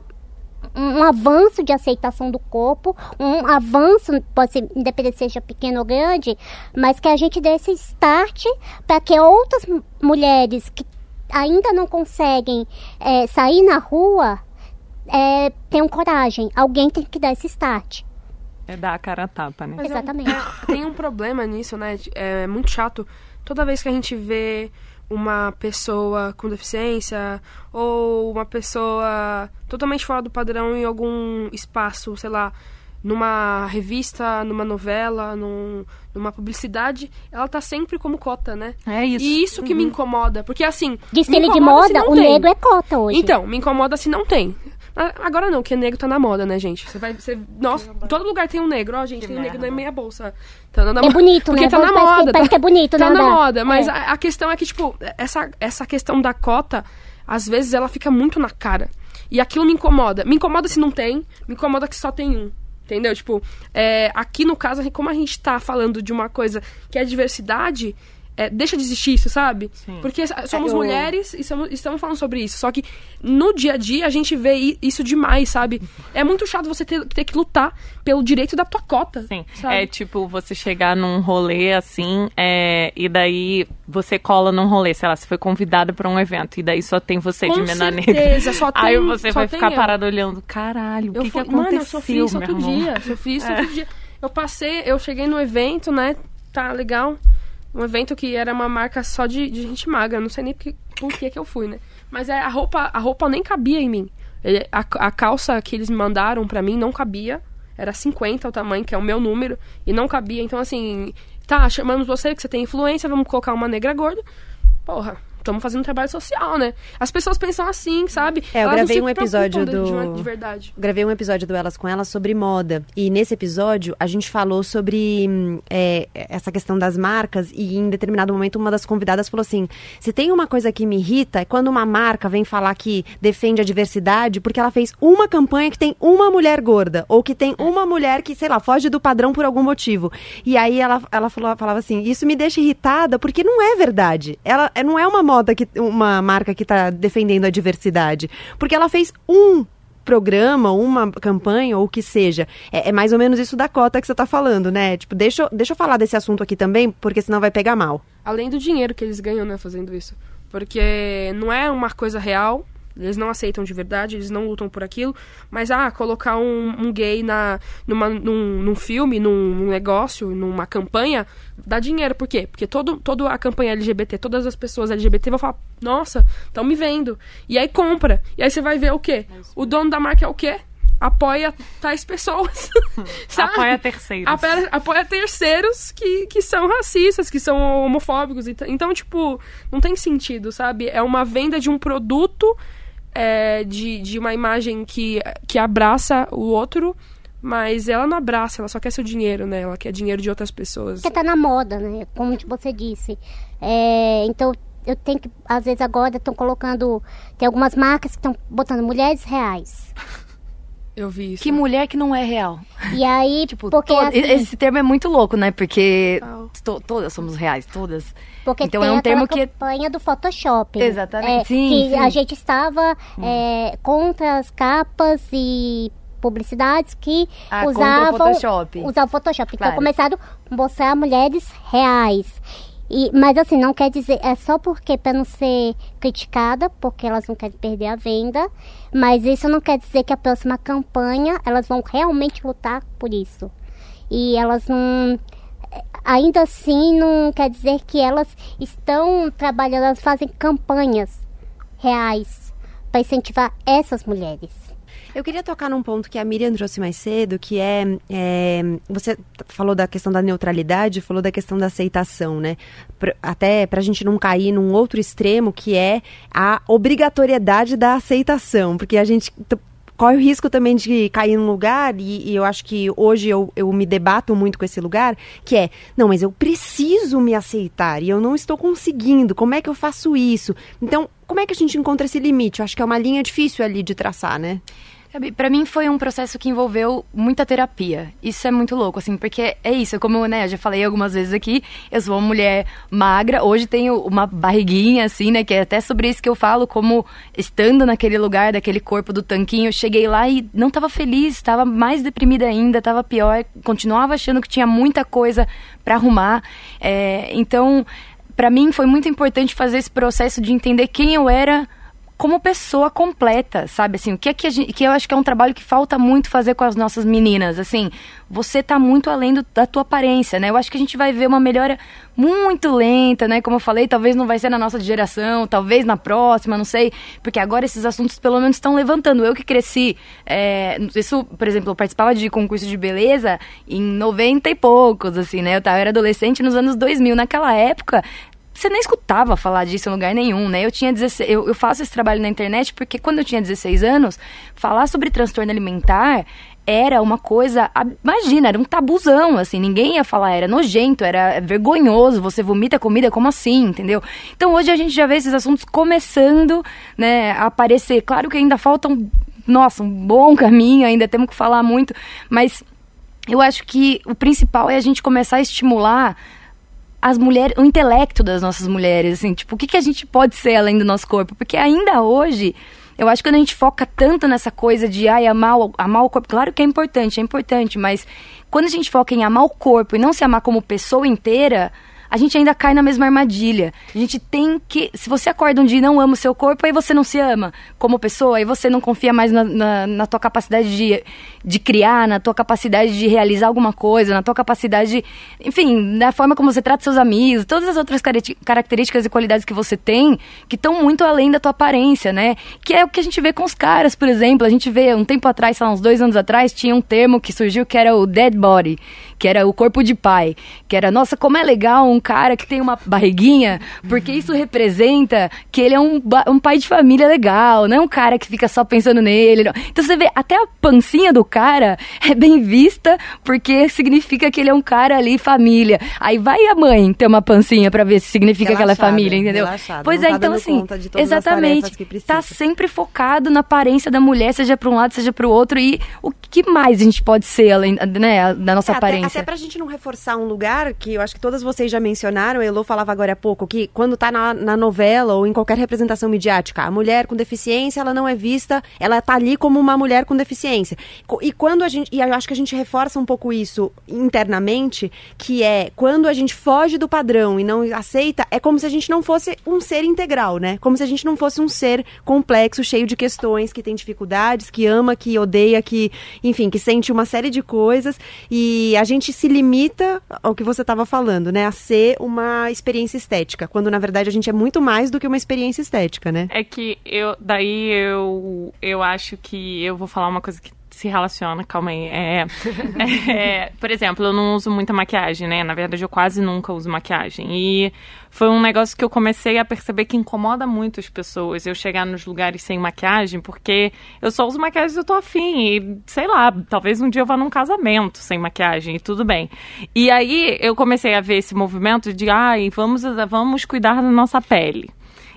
um avanço de aceitação do corpo, um avanço, pode ser, independente seja pequeno ou grande, mas que a gente dê esse start para que outras mulheres que ainda não conseguem eh, sair na rua eh, tenham coragem. Alguém tem que dar esse start. É dar a cara a tapa, né? Mas é Exatamente. é- tem um problema nisso, né? É muito chato. Toda vez que a gente vê uma pessoa com deficiência ou uma pessoa totalmente fora do padrão em algum espaço, sei lá, numa revista, numa novela, num, numa publicidade, ela tá sempre como cota, né? É isso. E isso que me incomoda, porque assim. Desfile me de moda, o tem. negro é cota hoje. Então, me incomoda se não tem. Ah, Agora não, porque negro tá na moda, né, gente? Você vai. Você, nossa, em todo lugar tem um negro. Ó, gente, tem um negro na minha bolsa. Tá na É bonito, porque né? tá na Parece que- moda. parece que é bonito, Tá né, na André? moda. Mas É. a, a questão é que, tipo, essa, essa questão da cota, às vezes ela fica muito na cara. E aquilo me incomoda. Me incomoda se não tem, me incomoda que só tem um. Entendeu? Tipo, é, aqui no caso, como a gente tá falando de uma coisa que é diversidade, é, deixa de existir isso, sabe? Sim. Porque somos eu- mulheres e somos- estamos falando sobre isso. Só que no dia a dia a gente vê isso demais, sabe? É muito chato você ter, ter que lutar pelo direito da tua cota. Sim, sabe? é tipo você chegar num rolê assim, é, e daí você cola num rolê, sei lá, você foi convidada pra um evento, e daí só tem você de Com menina negra. certeza, só tem- Aí você vai ficar eu. parado olhando, caralho, o que, fui, que aconteceu, mano, eu sofri isso outro irmão? dia. Sofri isso É. outro dia. Eu passei, eu cheguei no evento, né? Tá legal. Um evento que era uma marca só de, de gente magra. Não sei nem por que, por que que eu fui, né? Mas é, a roupa, a roupa nem cabia em mim. A, a calça que eles me mandaram pra mim não cabia. Era 50 o tamanho, que é o meu número. E não cabia. Então, assim, tá, chamamos você que você tem influência, vamos colocar uma negra gorda. Porra, estamos fazendo um trabalho social, né? As pessoas pensam assim, sabe? É, eu Elas gravei um episódio preocupam de- do- de verdade. Gravei um episódio do Elas com Elas sobre moda. E nesse episódio a gente falou sobre hum, é, essa questão das marcas. E em determinado momento uma das convidadas falou assim: se tem uma coisa que me irrita é quando uma marca vem falar que defende a diversidade porque ela fez uma campanha que tem uma mulher gorda. Ou que tem uma mulher que, sei lá, foge do padrão por algum motivo. E aí ela, ela falou, falava assim: isso me deixa irritada porque não é verdade. Ela é- não é uma moda que uma marca que está defendendo a diversidade. Porque ela fez um programa, uma campanha ou o que seja. É, é mais ou menos isso da cota que você está falando, né? Tipo, deixa, deixa eu falar desse assunto aqui também, porque senão vai pegar mal. Além do dinheiro que eles ganham, né, fazendo isso. Porque não é uma coisa real, eles não aceitam de verdade, eles não lutam por aquilo. Mas, ah, colocar um, um gay na, numa, num, num filme, num, num negócio, numa campanha, dá dinheiro. Por quê? Porque todo, toda a campanha LGBT, todas as pessoas LGBT vão falar, nossa, estão me vendo. E aí compra. E aí você vai ver o quê? O dono da marca é o quê? Apoia tais pessoas. Apoia terceiros. Apoia, apoia terceiros que, que são racistas, que são homofóbicos. Então, então, tipo, não tem sentido, sabe? É uma venda de um produto, é, de, de uma imagem que, que abraça o outro, mas ela não abraça, ela só quer seu dinheiro, né? Ela quer dinheiro de outras pessoas. Porque tá na moda, né? Como você disse. É, então, eu tenho que. Às vezes agora estão colocando. Tem algumas marcas que estão botando mulheres reais. Eu vi isso. Que mulher que não é real. E aí, Tipo, porque, to- assim, esse termo é muito louco, né? Porque to- todas somos reais, todas. porque então tem é um termo que campanha do Photoshop. né? Exatamente. É, Sim, que sim. a gente estava é, contra as capas e publicidades que Ah, contra o usavam Photoshop. usavam Photoshop. Então Claro. começaram a mostrar mulheres reais. E, mas assim, não quer dizer, é só porque para não ser criticada, porque elas não querem perder a venda, mas isso não quer dizer que a próxima campanha elas vão realmente lutar por isso. E elas não ainda assim não quer dizer que elas estão trabalhando, elas fazem campanhas reais para incentivar essas mulheres. Eu queria tocar num ponto que a Miriam trouxe mais cedo, que é, é, você falou da questão da neutralidade, falou da questão da aceitação, né? Pra- até para a gente não cair num outro extremo, que é a obrigatoriedade da aceitação, porque a gente corre o risco também de cair num lugar, e, e eu acho que hoje eu, eu me debato muito com esse lugar, que é, não, mas eu preciso me aceitar e eu não estou conseguindo, como é que eu faço isso? Então, como é que a gente encontra esse limite? Eu acho que é uma linha difícil ali de traçar, né? Pra mim foi um processo que envolveu muita terapia. Isso é muito louco, assim, porque é isso, como né, eu já falei algumas vezes aqui, eu sou uma mulher magra, hoje tenho uma barriguinha, assim, né, que é até sobre isso que eu falo, como estando naquele lugar, daquele corpo do tanquinho, cheguei lá e não tava feliz, tava mais deprimida ainda, tava pior, continuava achando que tinha muita coisa pra arrumar. É, então, pra mim foi muito importante fazer esse processo de entender quem eu era como pessoa completa, sabe? Assim, o que é que, gente, que eu acho que é um trabalho que falta muito fazer com as nossas meninas, assim, você tá muito além do, da tua aparência, né? Eu acho que a gente vai ver uma melhora muito lenta, né? Como eu falei, talvez não vai ser na nossa geração, talvez na próxima, não sei, porque agora esses assuntos pelo menos estão levantando. Eu que cresci, é, isso, por exemplo, eu participava de concurso de beleza em 90 e poucos, assim, né? Eu, tava, eu era adolescente nos anos 2000. Naquela época, você nem escutava falar disso em lugar nenhum, né? Eu tinha 16, eu, eu faço esse trabalho na internet porque quando eu tinha 16 anos, falar sobre transtorno alimentar era uma coisa, imagina, era um tabuzão, assim, ninguém ia falar, era nojento, era vergonhoso, você vomita comida, como assim, entendeu? Então hoje a gente já vê esses assuntos começando, né, a aparecer. Claro que ainda falta um, nossa, um bom caminho, ainda temos que falar muito, mas eu acho que o principal é a gente começar a estimular as mulheres, o intelecto das nossas mulheres, assim, tipo, o que, que a gente pode ser além do nosso corpo? Porque ainda hoje, eu acho que quando a gente foca tanto nessa coisa de ai, amar, amar o corpo, claro que é importante, é importante, mas quando a gente foca em amar o corpo e não se amar como pessoa inteira, a gente ainda cai na mesma armadilha. A gente tem que. Se você acorda um dia e não ama o seu corpo, aí você não se ama como pessoa, aí você não confia mais na, na, na tua capacidade de, de criar, na tua capacidade de realizar alguma coisa, na tua capacidade de. Enfim, na forma como você trata seus amigos, todas as outras características e qualidades que você tem, que estão muito além da tua aparência, né? Que é o que a gente vê com os caras, por exemplo. A gente vê um tempo atrás, sei lá, uns dois anos atrás, tinha um termo que surgiu que era o dead body, que era o corpo de pai. Que era, nossa, como é legal um cara que tem uma barriguinha, porque isso representa que ele é um, um pai de família legal, não é um cara que fica só pensando nele. Não. Então você vê, até a pancinha do cara é bem vista, porque significa que ele é um cara ali, família. Aí vai a mãe ter uma pancinha para ver se significa relaxada, que ela é família, entendeu? Pois é, tá então assim, exatamente. Tá sempre focado na aparência da mulher, seja para um lado, seja para o outro, e o que mais a gente pode ser além né, da nossa é, aparência? Até, até pra gente não reforçar um lugar que eu acho que todas vocês já mencionaram, a Elo falava agora há pouco, que quando tá na, na novela ou em qualquer representação midiática, a mulher com deficiência, ela não é vista, ela tá ali como uma mulher com deficiência. E quando a gente, e eu acho que a gente reforça um pouco isso internamente, que é quando a gente foge do padrão e não aceita, é como se a gente não fosse um ser integral, né? Como se a gente não fosse um ser complexo, cheio de questões, que tem dificuldades, que ama, que odeia, que, enfim, que sente uma série de coisas e a gente se limita ao que você estava falando, né? A ser uma experiência estética, quando na verdade a gente é muito mais do que uma experiência estética, né? É que eu, daí eu, eu acho que eu vou falar uma coisa que se relaciona, calma aí. É, é, por exemplo, eu não uso muita maquiagem, né? Na verdade, eu quase nunca uso maquiagem. E foi um negócio que eu comecei a perceber que incomoda muito as pessoas eu chegar nos lugares sem maquiagem, porque eu só uso maquiagem eu tô afim. E, sei lá, talvez um dia eu vá num casamento sem maquiagem e tudo bem. E aí eu comecei a ver esse movimento de, ai, vamos, vamos cuidar da nossa pele.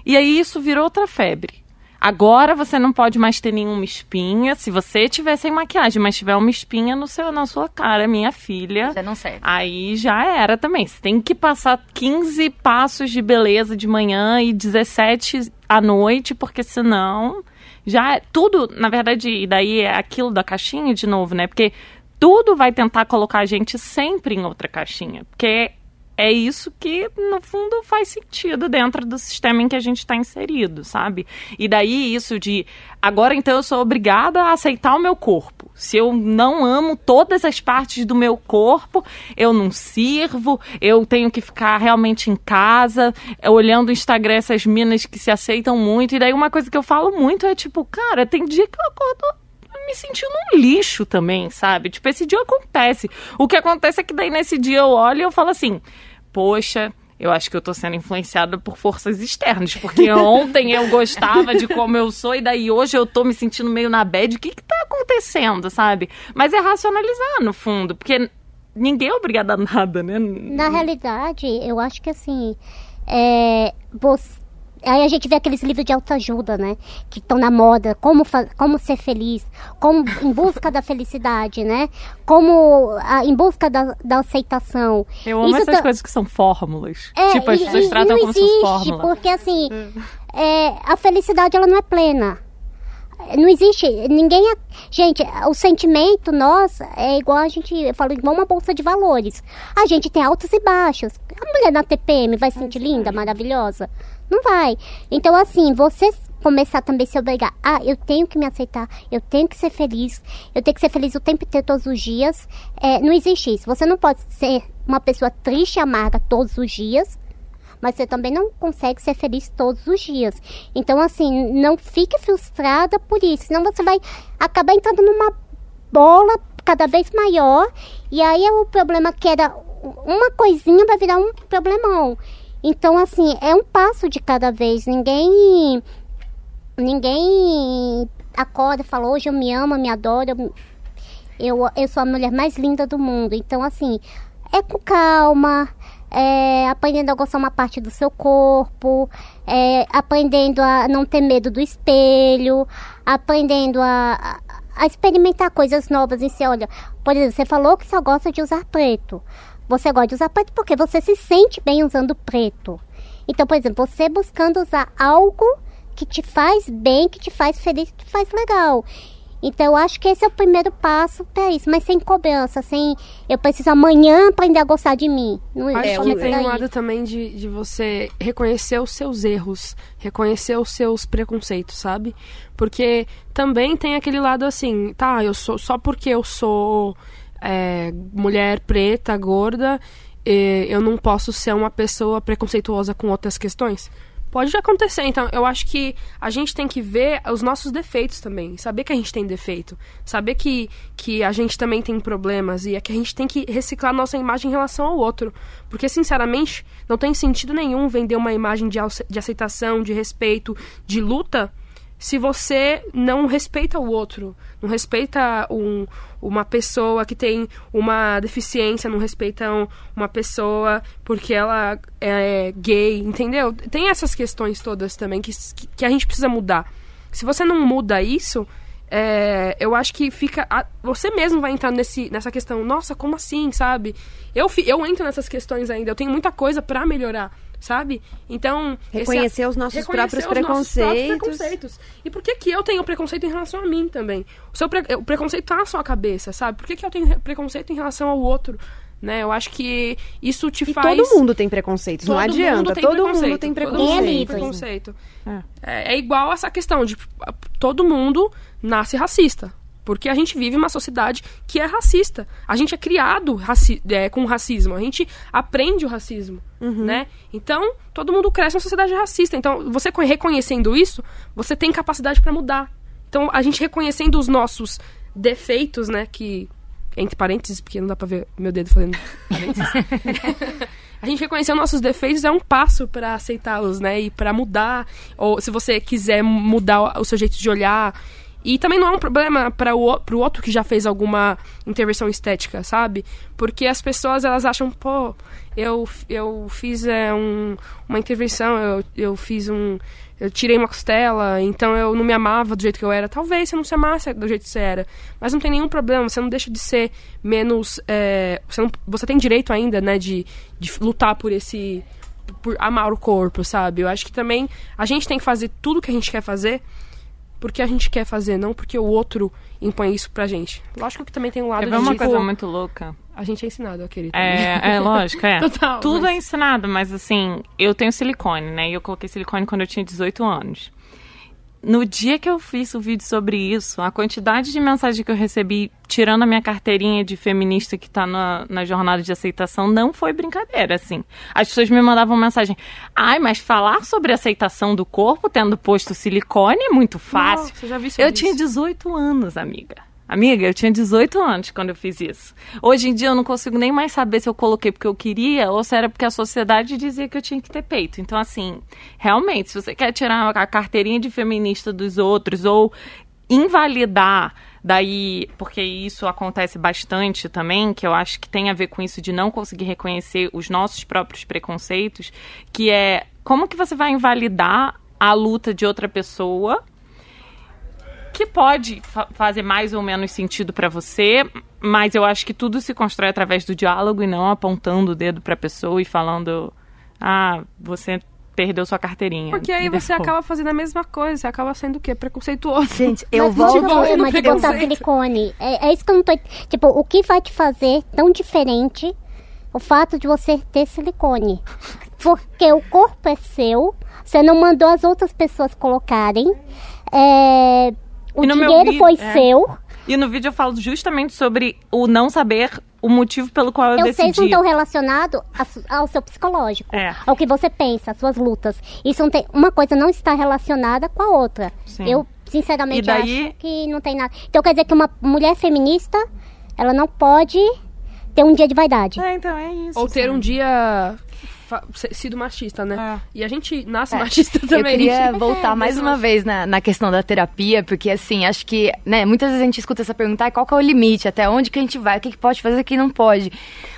E aí isso virou outra febre. Agora você não pode mais ter nenhuma espinha. Se você tiver sem maquiagem, mas tiver uma espinha no seu, na sua cara, minha filha. Já não serve. Aí já era também. Você tem que passar 15 passos de beleza de manhã e 17 à noite, porque senão já é tudo, na verdade, e daí é aquilo da caixinha de novo, né? Porque tudo vai tentar colocar a gente sempre em outra caixinha. Porque é isso que, no fundo, faz sentido dentro do sistema em que a gente está inserido, sabe? E daí isso de agora então eu sou obrigada a aceitar o meu corpo. Se eu não amo todas as partes do meu corpo, eu não sirvo, eu tenho que ficar realmente em casa, olhando o Instagram essas minas que se aceitam muito. E daí uma coisa que eu falo muito é tipo, cara, tem dia que eu acordo me sentindo um lixo também, sabe? Tipo, esse dia acontece. O que acontece é que daí nesse dia eu olho e eu falo assim, poxa, eu acho que eu tô sendo influenciada por forças externas, porque ontem eu gostava de como eu sou e daí hoje eu tô me sentindo meio na bad. O que que tá acontecendo, sabe? Mas é racionalizar no fundo, porque ninguém é obrigado a nada, né? Na realidade, eu acho que assim, é, você Aí a gente vê aqueles livros de autoajuda, né? Que estão na moda, como, como ser feliz, como em busca da felicidade, né? Como a, em busca da, da aceitação. Eu amo Isso essas tá... coisas que são fórmulas. É, tipo, as pessoas tratam como existe, se fosse fórmula. Porque assim, é, a felicidade ela não é plena. Não existe, ninguém. Gente, o sentimento nosso é igual a gente. Eu falo, igual uma bolsa de valores. A gente tem altos e baixos. A mulher na TPM vai se sentir linda, maravilhosa? Não vai. Então, assim, você começar também a se obrigar. Ah, eu tenho que me aceitar, eu tenho que ser feliz, eu tenho que ser feliz o tempo inteiro, todos os dias. É, não existe isso. Você não pode ser uma pessoa triste e amarga todos os dias, mas você também não consegue ser feliz todos os dias. Então, assim, não fique frustrada por isso, senão você vai acabar entrando numa bola cada vez maior, e aí é o problema que era uma coisinha vai virar um problemão. Então, assim, é um passo de cada vez. Ninguém. Ninguém acorda e fala, hoje eu me amo, me adoro. Eu, eu sou a mulher mais linda do mundo. Então, assim, é com calma, é, aprendendo a gostar uma parte do seu corpo, é, aprendendo a não ter medo do espelho, aprendendo a, a, experimentar coisas novas em si. Olha, por exemplo, você falou que só gosta de usar preto. Você gosta de usar preto porque você se sente bem usando preto. Então, por exemplo, você buscando usar algo que te faz bem, que te faz feliz, que te faz legal. Então, eu acho que esse é o primeiro passo para isso, mas sem cobrança, sem eu preciso amanhã aprender a gostar de mim. Não acho é, que tem um lado também de, de você reconhecer os seus erros, reconhecer os seus preconceitos, sabe? Porque também tem aquele lado assim, tá, eu sou só porque eu sou é, mulher preta, gorda, eu não posso ser uma pessoa preconceituosa com outras questões. Pode acontecer, então eu acho que a gente tem que ver os nossos defeitos também, saber que a gente tem defeito, saber que, que a gente também tem problemas e é que a gente tem que reciclar nossa imagem em relação ao outro. Porque, sinceramente, não tem sentido nenhum vender uma imagem de, de aceitação, de respeito, de luta se você não respeita o outro, não respeita um, uma pessoa que tem uma deficiência, não respeita um, uma pessoa porque ela é gay, entendeu? Tem essas questões todas também que, que a gente precisa mudar. Se você não muda isso, é, eu acho que fica. A, você mesmo vai entrar nesse, nessa questão. Nossa, como assim, sabe? Eu, eu entro nessas questões ainda. Eu tenho muita coisa para melhorar sabe? Então reconhecer esse, os nossos próprios os preconceitos. Nossos próprios preconceitos. E por que que eu tenho preconceito em relação a mim também? O seu pre, o preconceito tá na sua cabeça, sabe? Por que que eu tenho preconceito em relação ao outro? Né? Eu acho que isso te e faz. Todo mundo tem preconceitos, não adianta. Todo mundo tem preconceito. Todo mundo tem preconceito. É. É, é igual essa questão de todo mundo nasce racista. Porque a gente vive uma sociedade que é racista. A gente é criado raci é, com racismo. A gente aprende o racismo, uhum. né? Então, todo mundo cresce numa sociedade racista. Então, você reconhecendo isso, você tem capacidade para mudar. Então, a gente reconhecendo os nossos defeitos, né? Que, entre parênteses, porque não dá pra ver meu dedo fazendo parênteses. a gente reconhecer os nossos defeitos é um passo para aceitá-los, né? E para mudar. Ou se você quiser mudar o seu jeito de olhar e também não é um problema para o pro outro que já fez alguma intervenção estética, sabe? Porque as pessoas elas acham, pô, eu, eu fiz é, um, uma intervenção, eu, eu fiz um. Eu tirei uma costela, então eu não me amava do jeito que eu era. Talvez você não se amasse do jeito que você era. Mas não tem nenhum problema, você não deixa de ser menos. É, você, não, você tem direito ainda, né, de, de lutar por esse. por amar o corpo, sabe? Eu acho que também a gente tem que fazer tudo que a gente quer fazer porque a gente quer fazer, não porque o outro impõe isso pra gente. Lógico que também tem um lado é de uma tipo, coisa muito louca. A gente é ensinado a querer. É, é lógico, é. Total, Tudo mas... é ensinado, mas assim, eu tenho silicone, né? E eu coloquei silicone quando eu tinha 18 anos no dia que eu fiz o vídeo sobre isso, a quantidade de mensagem que eu recebi, tirando a minha carteirinha de feminista que está na, na jornada de aceitação, não foi brincadeira, assim. As pessoas me mandavam mensagem: ai, mas falar sobre aceitação do corpo tendo posto silicone é muito fácil. Nossa, já vi eu tinha 18 anos, amiga. Amiga, eu tinha 18 anos quando eu fiz isso. Hoje em dia eu não consigo nem mais saber se eu coloquei porque eu queria ou se era porque a sociedade dizia que eu tinha que ter peito. Então, assim, realmente, se você quer tirar a carteirinha de feminista dos outros ou invalidar daí, porque isso acontece bastante também, que eu acho que tem a ver com isso de não conseguir reconhecer os nossos próprios preconceitos, que é como que você vai invalidar a luta de outra pessoa que pode fa fazer mais ou menos sentido para você, mas eu acho que tudo se constrói através do diálogo e não apontando o dedo para a pessoa e falando: "Ah, você perdeu sua carteirinha". Porque aí você acaba fazendo a mesma coisa, você acaba sendo o quê? Preconceituoso. Gente, eu volto no problema de botar silicone. É, é isso que eu não tô, tipo, o que vai te fazer tão diferente o fato de você ter silicone? Porque o corpo é seu, Você não mandou as outras pessoas colocarem. É, o E no meu dinheiro vídeo- foi é. seu. E no vídeo eu falo justamente sobre o não saber o motivo pelo qual eu, Eu sei que não decidi. estão relacionados ao seu psicológico, É. ao que você pensa, às suas lutas. Isso não tem, uma coisa não está relacionada com a outra. Sim. Eu sinceramente daí- acho que não tem nada. Então quer dizer que uma mulher feminista, ela não pode ter um dia de vaidade. É, então é isso. Ou ter um dia sido machista, né? É. E a gente nasce É. machista Eu também. queria voltar mais uma vez na, na questão da terapia, porque assim, acho que, né, muitas vezes a gente escuta essa pergunta, "Ah, qual que é o limite, até onde que a gente vai, o que, que pode fazer, o que não pode.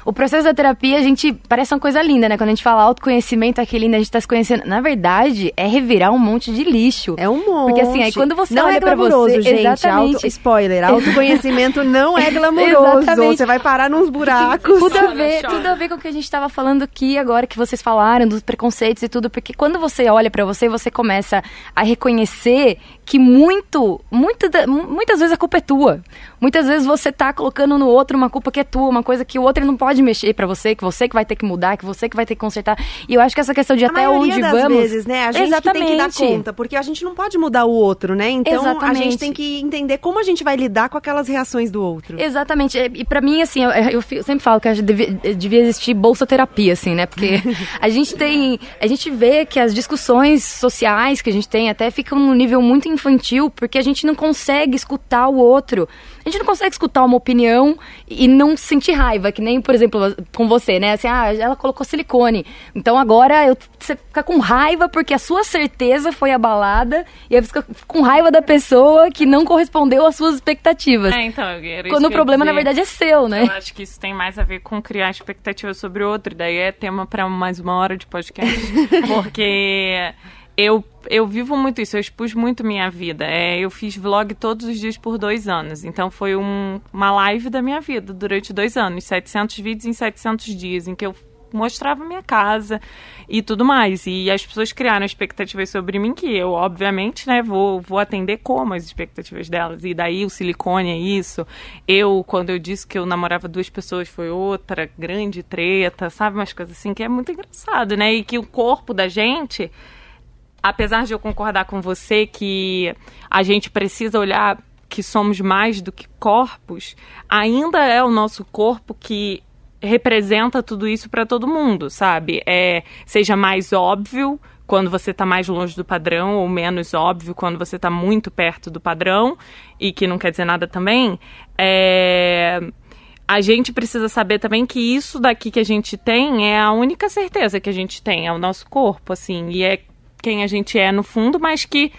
O processo da terapia, a gente, parece uma coisa linda, né? Quando a gente fala autoconhecimento, aquele lindo, a gente tá se conhecendo. Na verdade, é revirar um monte de lixo. É um monte. Porque assim, aí quando você não olha é pra glamouroso, você- gente. Exatamente. Auto, spoiler, autoconhecimento não é glamouroso. Exatamente. Você vai parar nos buracos. Tudo a ver, tudo a ver com o que a gente tava falando aqui agora que vocês falaram dos preconceitos e tudo, porque quando você olha pra você, você começa a reconhecer que muito, muito muitas vezes a culpa é tua. Muitas vezes você tá colocando no outro uma culpa que é tua, uma coisa que o outro não pode mexer pra você, que você que vai ter que mudar, que você que vai ter que consertar. E eu acho que essa questão de A até onde das vamos, vezes, né? A gente que tem que dar Exatamente. conta, porque a gente não pode mudar o outro, né? Então a Exatamente. gente tem que entender como a gente vai lidar com aquelas reações do outro. Exatamente. E e pra mim, assim, eu, eu sempre falo que devia, devia existir bolsa terapia, assim, né? Porque a gente tem. A gente vê que as discussões sociais que a gente tem até ficam num nível muito infantil, porque a gente não consegue escutar o outro. A gente não consegue escutar uma opinião e não sentir raiva, que nem, por exemplo, com você, né? Assim, ah, ela colocou silicone. Então agora eu, você fica com raiva porque a sua certeza foi abalada e aí você fica com raiva da pessoa que não correspondeu às suas expectativas. É, então, era Quando o problema, na verdade, é seu, né? Eu acho que isso tem mais a ver com criar expectativa sobre o outro. Daí é tema para mais uma hora de podcast. porque eu, eu vivo muito isso, eu expus muito minha vida. É, eu fiz vlog todos os dias por dois anos. Então foi um- uma live da minha vida durante dois anos. 700 vídeos em 700 dias, em que eu mostrava minha casa e tudo mais. E as pessoas criaram expectativas sobre mim que eu, obviamente, né, vou, vou atender como as expectativas delas. E daí o silicone é isso. Eu, quando eu disse que eu namorava duas pessoas, foi outra grande treta, sabe? Umas coisas assim que é muito engraçado, né? E que o corpo da gente, apesar de eu concordar com você que a gente precisa olhar que somos mais do que corpos, ainda é o nosso corpo que representa tudo isso para todo mundo, sabe? É, seja mais óbvio quando você está mais longe do padrão ou menos óbvio quando você está muito perto do padrão e que não quer dizer nada também. É, a gente precisa saber também que isso daqui que a gente tem é a única certeza que a gente tem, é o nosso corpo, assim, e é quem a gente é no fundo, mas que,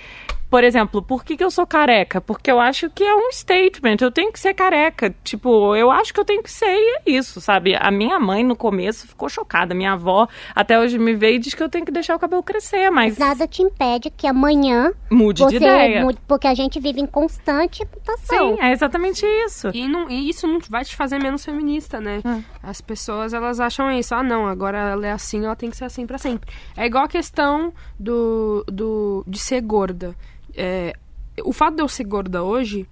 por exemplo, por que, que eu sou careca? Porque eu acho que é um statement, eu tenho que ser careca. Tipo, eu acho que eu tenho que ser e é isso, sabe? A minha mãe no começo ficou chocada, minha avó até hoje me veio e diz que eu tenho que deixar o cabelo crescer, mas Nada te impede que amanhã mude você de ideia. mude, porque a gente vive em constante mutação. Sim, é exatamente isso. E, não- e isso não vai te fazer menos feminista, né? Hum. As pessoas, elas acham isso. Ah, não, agora ela é assim, ela tem que ser assim pra sempre. É igual a questão do, do, de ser gorda. É, o fato de eu ser gorda hoje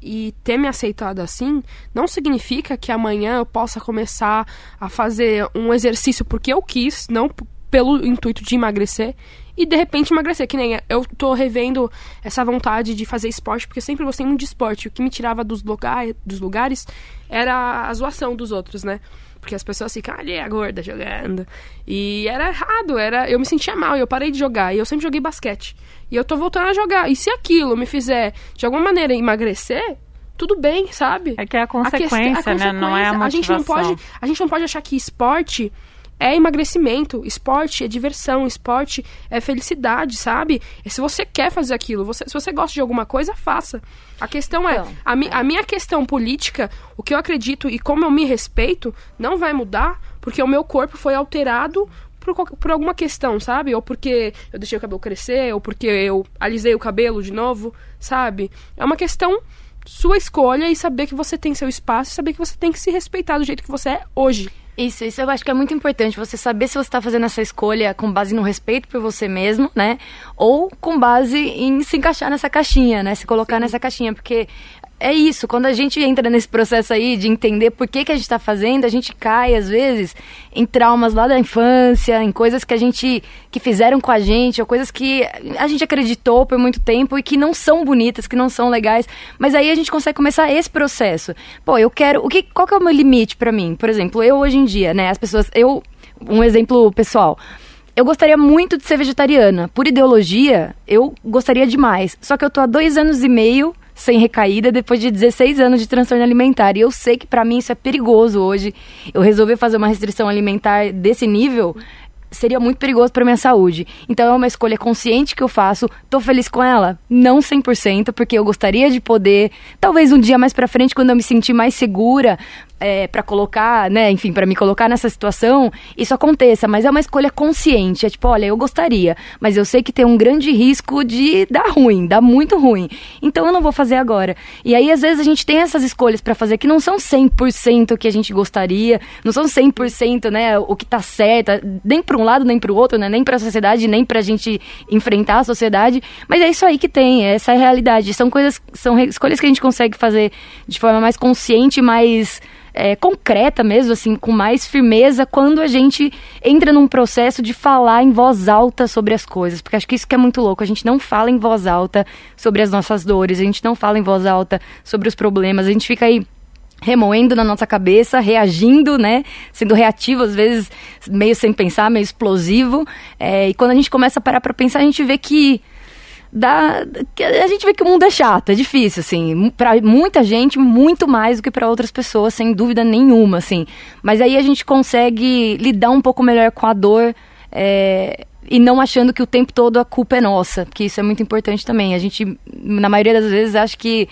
e ter me aceitado assim, não significa que amanhã eu possa começar a fazer um exercício porque eu quis, não pelo intuito de emagrecer, e de repente emagrecer. Que nem eu tô revendo essa vontade de fazer esporte, porque eu sempre gostei muito de esporte. O que me tirava dos, lugar, dos lugares era a zoação dos outros, né? Porque as pessoas ficam ali, a gorda jogando. E era errado, era, eu me sentia mal, eu parei de jogar. E eu sempre joguei basquete. E eu tô voltando a jogar. E se aquilo me fizer, de alguma maneira, emagrecer, tudo bem, sabe? É que é a consequência, quest- a né? Não é a consequência. gente não motivação. pode, a gente não pode achar que esporte é emagrecimento, esporte é diversão, esporte é felicidade, sabe? E se você quer fazer aquilo, você- se você gosta de alguma coisa, faça. A questão é, Então, a, mi- a minha questão política, o que eu acredito e como eu me respeito, não vai mudar porque o meu corpo foi alterado por, por alguma questão, sabe? Ou porque eu deixei o cabelo crescer, ou porque eu alisei o cabelo de novo, sabe? É uma questão sua escolha e saber que você tem seu espaço, e saber que você tem que se respeitar do jeito que você é hoje. Isso, isso eu acho que é muito importante, você saber se você está fazendo essa escolha com base no respeito por você mesmo, né? Ou com base em se encaixar nessa caixinha, né? Se colocar nessa caixinha, porque é isso, quando a gente entra nesse processo aí de entender por que, que a gente está fazendo, a gente cai, às vezes, em traumas lá da infância, em coisas que a gente, que fizeram com a gente, ou coisas que a gente acreditou por muito tempo e que não são bonitas, que não são legais, mas aí a gente consegue começar esse processo. Pô, eu quero, o que, qual que é o meu limite para mim? Por exemplo, eu hoje em dia, né, as pessoas, eu, um exemplo pessoal, eu gostaria muito de ser vegetariana. Por ideologia, eu gostaria demais. Só que eu tô há dois anos e meio sem recaída depois de 16 anos de transtorno alimentar. E eu sei que para mim isso é perigoso hoje. Eu resolver fazer uma restrição alimentar desse nível seria muito perigoso para minha saúde. Então é uma escolha consciente que eu faço. Tô feliz com ela? Não 100%, porque eu gostaria de poder, talvez um dia mais para frente quando eu me sentir mais segura, é, para colocar, né, enfim, para me colocar nessa situação, isso aconteça, mas é uma escolha consciente. É tipo, olha, eu gostaria, mas eu sei que tem um grande risco de dar ruim, dar muito ruim. Então eu não vou fazer agora. E aí, às vezes, a gente tem essas escolhas para fazer que não são 100% o que a gente gostaria, não são 100%, né, o que tá certo, nem um lado, nem para o outro, né, nem para a sociedade, nem para a gente enfrentar a sociedade, mas é isso aí que tem, essa é a realidade. São coisas, são escolhas que a gente consegue fazer de forma mais consciente, mais é, concreta mesmo, assim, com mais firmeza, quando a gente entra num processo de falar em voz alta sobre as coisas. Porque acho que isso que é muito louco. A gente não fala em voz alta sobre as nossas dores, a gente não fala em voz alta sobre os problemas, a gente fica aí remoendo na nossa cabeça, reagindo, né? Sendo reativo, às vezes meio sem pensar, meio explosivo. É, e quando a gente começa a parar para pensar, a gente vê que da a gente vê que o mundo é chato, é difícil, assim, para muita gente muito mais do que para outras pessoas, sem dúvida nenhuma, assim. Mas aí a gente consegue lidar um pouco melhor com a dor é, e não achando que o tempo todo a culpa é nossa, porque isso é muito importante também. A gente, na maioria das vezes, acha que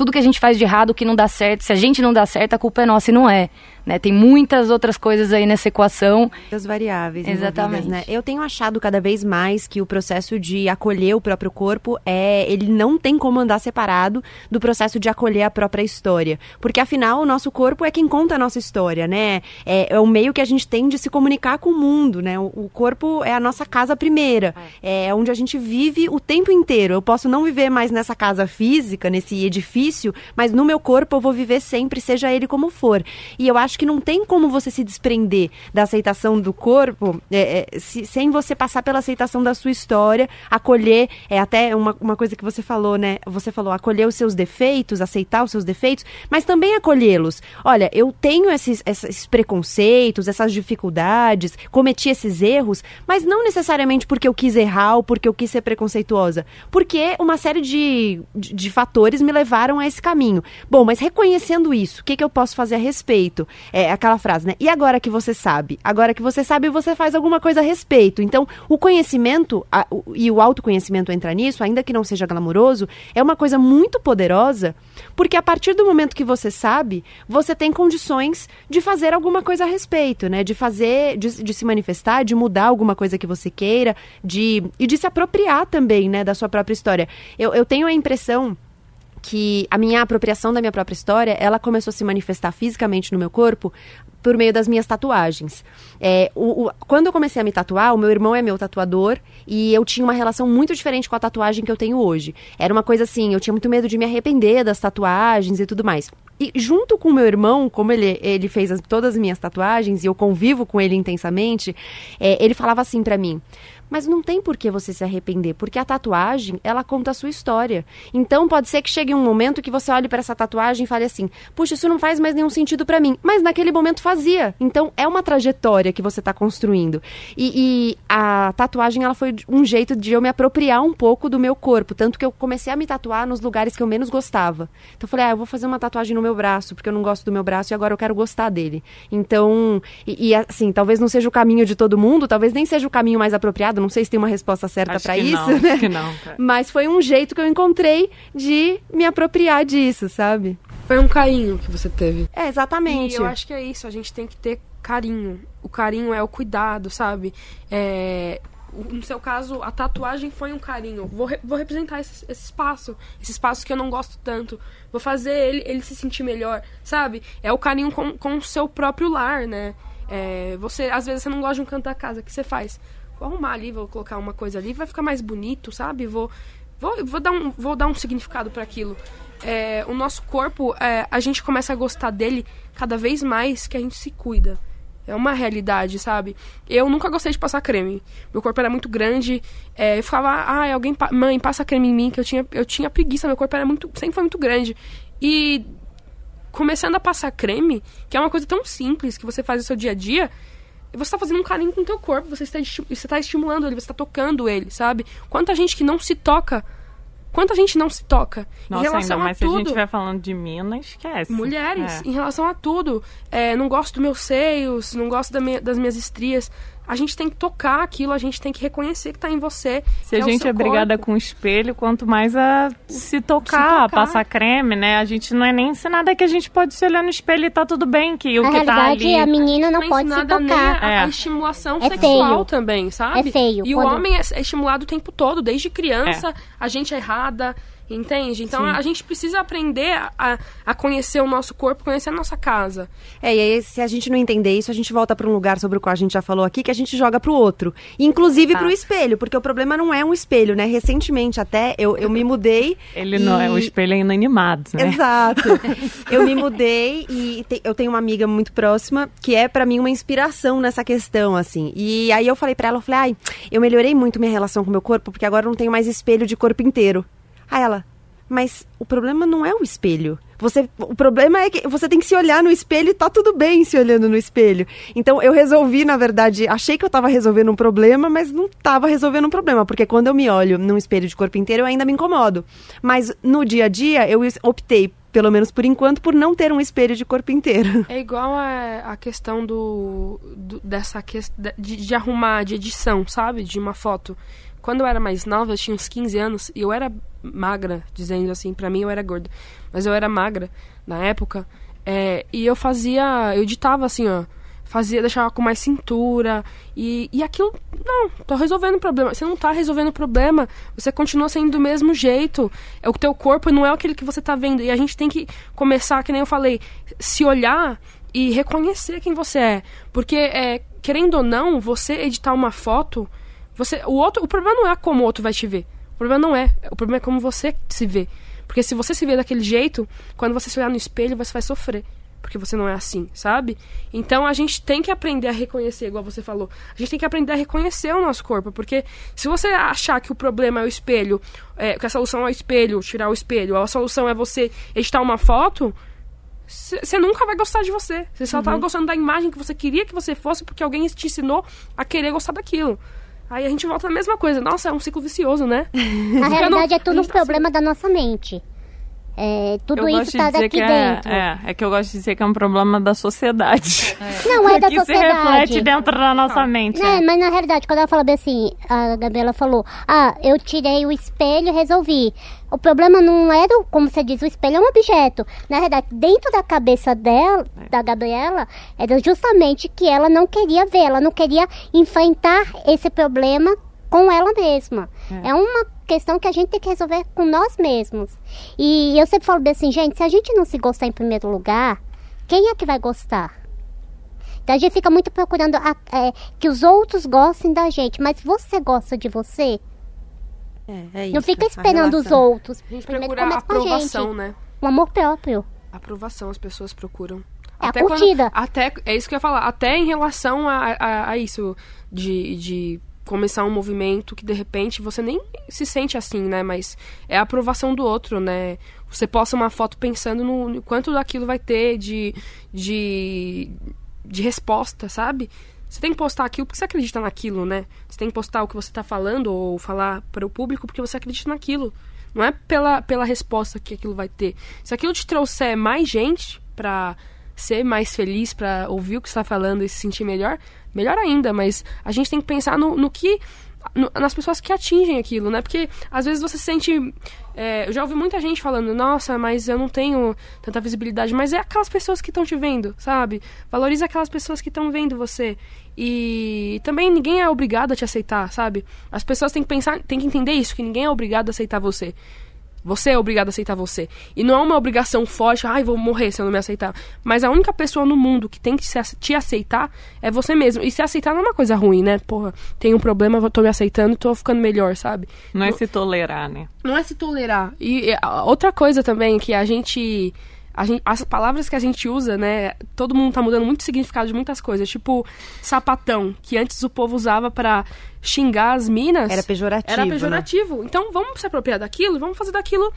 tudo que a gente faz de errado, que não dá certo, se a gente não dá certo, a culpa é nossa e não é. Né? Tem muitas outras coisas aí nessa equação. Muitas variáveis. Exatamente. Né? Eu tenho achado cada vez mais que o processo de acolher o próprio corpo é. Ele não tem como andar separado do processo de acolher a própria história. Porque afinal, o nosso corpo é quem conta a nossa história, né? É, é o meio que a gente tem de se comunicar com o mundo, né? O, o corpo é a nossa casa primeira. É. é onde a gente vive o tempo inteiro. Eu posso não viver mais nessa casa física, nesse edifício, mas no meu corpo eu vou viver sempre, seja ele como for. E eu acho que não tem como você se desprender da aceitação do corpo é, é, se, sem você passar pela aceitação da sua história, acolher, é até uma, uma coisa que você falou, né? Você falou acolher os seus defeitos, aceitar os seus defeitos, mas também acolhê-los. Olha, eu tenho esses, esses preconceitos, essas dificuldades, cometi esses erros, mas não necessariamente porque eu quis errar ou porque eu quis ser preconceituosa, porque uma série de, de, de fatores me levaram a esse caminho. Bom, mas reconhecendo isso, o que, que eu posso fazer a respeito? É aquela frase, né? E agora que você sabe? Agora que você sabe, você faz alguma coisa a respeito. Então, o conhecimento a, o, e o autoconhecimento entra nisso, ainda que não seja glamouroso, é uma coisa muito poderosa, porque a partir do momento que você sabe, você tem condições de fazer alguma coisa a respeito, né? De fazer, de, de se manifestar, de mudar alguma coisa que você queira, de e de se apropriar também, né, da sua própria história. Eu, eu tenho a impressão que a minha apropriação da minha própria história, ela começou a se manifestar fisicamente no meu corpo por meio das minhas tatuagens. É, o, o, quando eu comecei a me tatuar, o meu irmão é meu tatuador e eu tinha uma relação muito diferente com a tatuagem que eu tenho hoje. Era uma coisa assim, eu tinha muito medo de me arrepender das tatuagens e tudo mais. E junto com o meu irmão, como ele, ele fez as, todas as minhas tatuagens e eu convivo com ele intensamente, é, ele falava assim para mim: mas não tem por que você se arrepender, porque a tatuagem, ela conta a sua história. Então pode ser que chegue um momento que você olhe para essa tatuagem e fale assim: "Puxa, isso não faz mais nenhum sentido para mim". Mas naquele momento fazia. Então é uma trajetória que você está construindo. E, e, a tatuagem, ela foi um jeito de eu me apropriar um pouco do meu corpo, tanto que eu comecei a me tatuar nos lugares que eu menos gostava. Então eu falei: "Ah, eu vou fazer uma tatuagem no meu braço, porque eu não gosto do meu braço e agora eu quero gostar dele". Então, e, e assim, talvez não seja o caminho de todo mundo, talvez nem seja o caminho mais apropriado não sei se tem uma resposta certa para isso, não, né? que não, cara. Mas foi um jeito que eu encontrei de me apropriar disso, sabe? Foi um carinho que você teve. É, exatamente. E eu acho que é isso, a gente tem que ter carinho. O carinho é o cuidado, sabe? É, no seu caso, a tatuagem foi um carinho. Vou, re vou representar esse, esse, espaço, esse espaço que eu não gosto tanto. Vou fazer ele, ele se sentir melhor, sabe? É o carinho com, com o seu próprio lar, né? É, você, às vezes, você não gosta de um canto da casa, o que você faz? Vou arrumar ali, vou colocar uma coisa ali, vai ficar mais bonito, sabe? Vou, vou, vou, dar, um, vou dar um significado para aquilo. é, o nosso corpo, é, a gente começa a gostar dele cada vez mais que a gente se cuida. É uma realidade, sabe? Eu nunca gostei de passar creme. Meu corpo era muito grande. É, eu ficava, ah, alguém, pa mãe, passa creme em mim, que eu tinha, eu tinha preguiça. Meu corpo era muito, sempre foi muito grande. E começando a passar creme, que é uma coisa tão simples que você faz no seu dia a dia, você está fazendo um carinho com o teu corpo, você está, você está estimulando ele, você está tocando ele, sabe? Quanta gente que não se toca Quanta gente não se toca? Nossa, em relação ainda mais a se a tudo. gente estiver falando de mina, esquece. Mulheres, É. em relação a tudo. É, não gosto dos meus seios, não gosto da minha- das minhas estrias. A gente tem que tocar aquilo, a gente tem que reconhecer que tá em você. Se a é gente é brigada corpo. com o espelho, quanto mais a se tocar, tocar. a passar creme, né? A gente não é nem ensinada que a gente pode se olhar no espelho e tá tudo bem, que o Na que tá ali... a menina não é pode se tocar. a, a É. estimulação É sexual feio. também, sabe? É feio. E Quando- o homem é, é estimulado o tempo todo, desde criança, a gente é errada, entende? Então a gente precisa aprender a, a conhecer o nosso corpo, conhecer a nossa casa. É, e aí, se a gente não entender isso, a gente volta para um lugar sobre o qual a gente já falou aqui, que a gente joga pro outro. Inclusive Tá. pro espelho, porque o problema não é um espelho, né? Recentemente até, eu, eu me mudei. Ele não é, o e- espelho é inanimado, né? Exato. eu me mudei e te- eu tenho uma amiga muito próxima que é pra mim uma inspiração nessa questão, assim. E aí eu falei pra ela, eu falei, ai, eu melhorei muito minha relação com o meu corpo, porque agora eu não tenho mais espelho de corpo inteiro. Aí ela, mas o problema não é o espelho. Você, o problema é que você tem que se olhar no espelho e tá tudo bem se olhando no espelho. Então eu resolvi, na verdade, achei que eu tava resolvendo um problema, mas não tava resolvendo um problema, porque quando eu me olho num espelho de corpo inteiro, eu ainda me incomodo. Mas no dia a dia, eu optei, pelo menos por enquanto, por não ter um espelho de corpo inteiro. É igual a, a questão do, do- dessa questão de, de arrumar, de edição, sabe? De uma foto. Quando eu era mais nova, eu tinha uns 15 anos e eu era magra, dizendo assim, pra mim eu era gorda, mas eu era magra na época. é, e eu fazia, eu editava assim, ó, fazia, deixava com mais cintura e, e aquilo, não, tô resolvendo o problema. Você não tá resolvendo o problema, você continua sendo do mesmo jeito. É o teu corpo não é aquele que você tá vendo e a gente tem que começar, que nem eu falei, se olhar e reconhecer quem você é, porque é, querendo ou não, você editar uma foto, você, o outro, o problema não é como o outro vai te ver. O problema não é, o problema é como você se vê. Porque se você se vê daquele jeito, quando você se olhar no espelho, você vai sofrer. Porque você não é assim, sabe? Então a gente tem que aprender a reconhecer, igual você falou. A gente tem que aprender a reconhecer o nosso corpo. Porque se você achar que o problema é o espelho, é, que a solução é o espelho, tirar o espelho, a solução é você editar uma foto, você nunca vai gostar de você. Você só tá gostando da imagem que você queria que você fosse porque alguém te ensinou a querer gostar daquilo. Aí a gente volta na mesma coisa. Nossa, é um ciclo vicioso, né? Na realidade, é tudo um tá problema da nossa mente. É, tudo eu isso gosto de está dizer daqui é, dentro. é, é que eu gosto de dizer que é um problema da sociedade. Não é da que se sociedade. reflete dentro da nossa mente. É, é. mas na realidade, quando ela falou bem assim, a Gabriela falou, ah, eu tirei o espelho e resolvi. O problema não era, o- como você diz, o espelho é um objeto. Na verdade, dentro da cabeça dela, da Gabriela, era justamente que ela não queria ver, ela não queria enfrentar esse problema com ela mesma. É, uma questão que a gente tem que resolver com nós mesmos. E eu sempre falo assim, gente, se a gente não se gostar em primeiro lugar, quem é que vai gostar? Então a gente fica muito procurando a- é, que os outros gostem da gente, mas você gosta de você? É, é Não isso, fica a esperando os outros. A gente Primeiro procura começa com a aprovação, gente. né? O amor próprio. Aprovação as pessoas procuram. É a curtida. até, é isso que eu ia falar. Até em relação a, a, a isso, de, de começar um movimento que de repente você nem se sente assim, né? Mas é a aprovação do outro, né? Você posta uma foto pensando no, quanto daquilo vai ter de, de, de resposta, sabe? Você tem que postar aquilo porque você acredita naquilo, né? Você tem que postar o que você tá falando ou falar para o público porque você acredita naquilo. Não é pela, pela resposta que aquilo vai ter. Se aquilo te trouxer mais gente pra ser mais feliz, pra ouvir o que você tá falando e se sentir melhor, melhor ainda. Mas a gente tem que pensar no, no que. nas pessoas que atingem aquilo, né? Porque às vezes você se sente. é, eu já ouvi muita gente falando, nossa, mas eu não tenho tanta visibilidade. Mas é aquelas pessoas que estão te vendo, sabe? Valoriza aquelas pessoas que estão vendo você. E também ninguém é obrigado a te aceitar, sabe? As pessoas têm que pensar, têm que entender isso, que ninguém é obrigado a aceitar você. Você é obrigado a aceitar você. E não é uma obrigação forte, ai, vou morrer se eu não me aceitar. Mas a única pessoa no mundo que tem que te aceitar é você mesmo. E se aceitar não é uma coisa ruim, né? Porra, tem um problema, tô me aceitando, tô ficando melhor, sabe? Não é se tolerar, né? Não é se tolerar. E, e outra coisa também que a gente Gente, as palavras que a gente usa, né? Todo mundo tá mudando muito o significado de muitas coisas. Tipo, sapatão, que antes o povo usava para xingar as minas. Era pejorativo. Era pejorativo. Né? Então vamos se apropriar daquilo e vamos fazer daquilo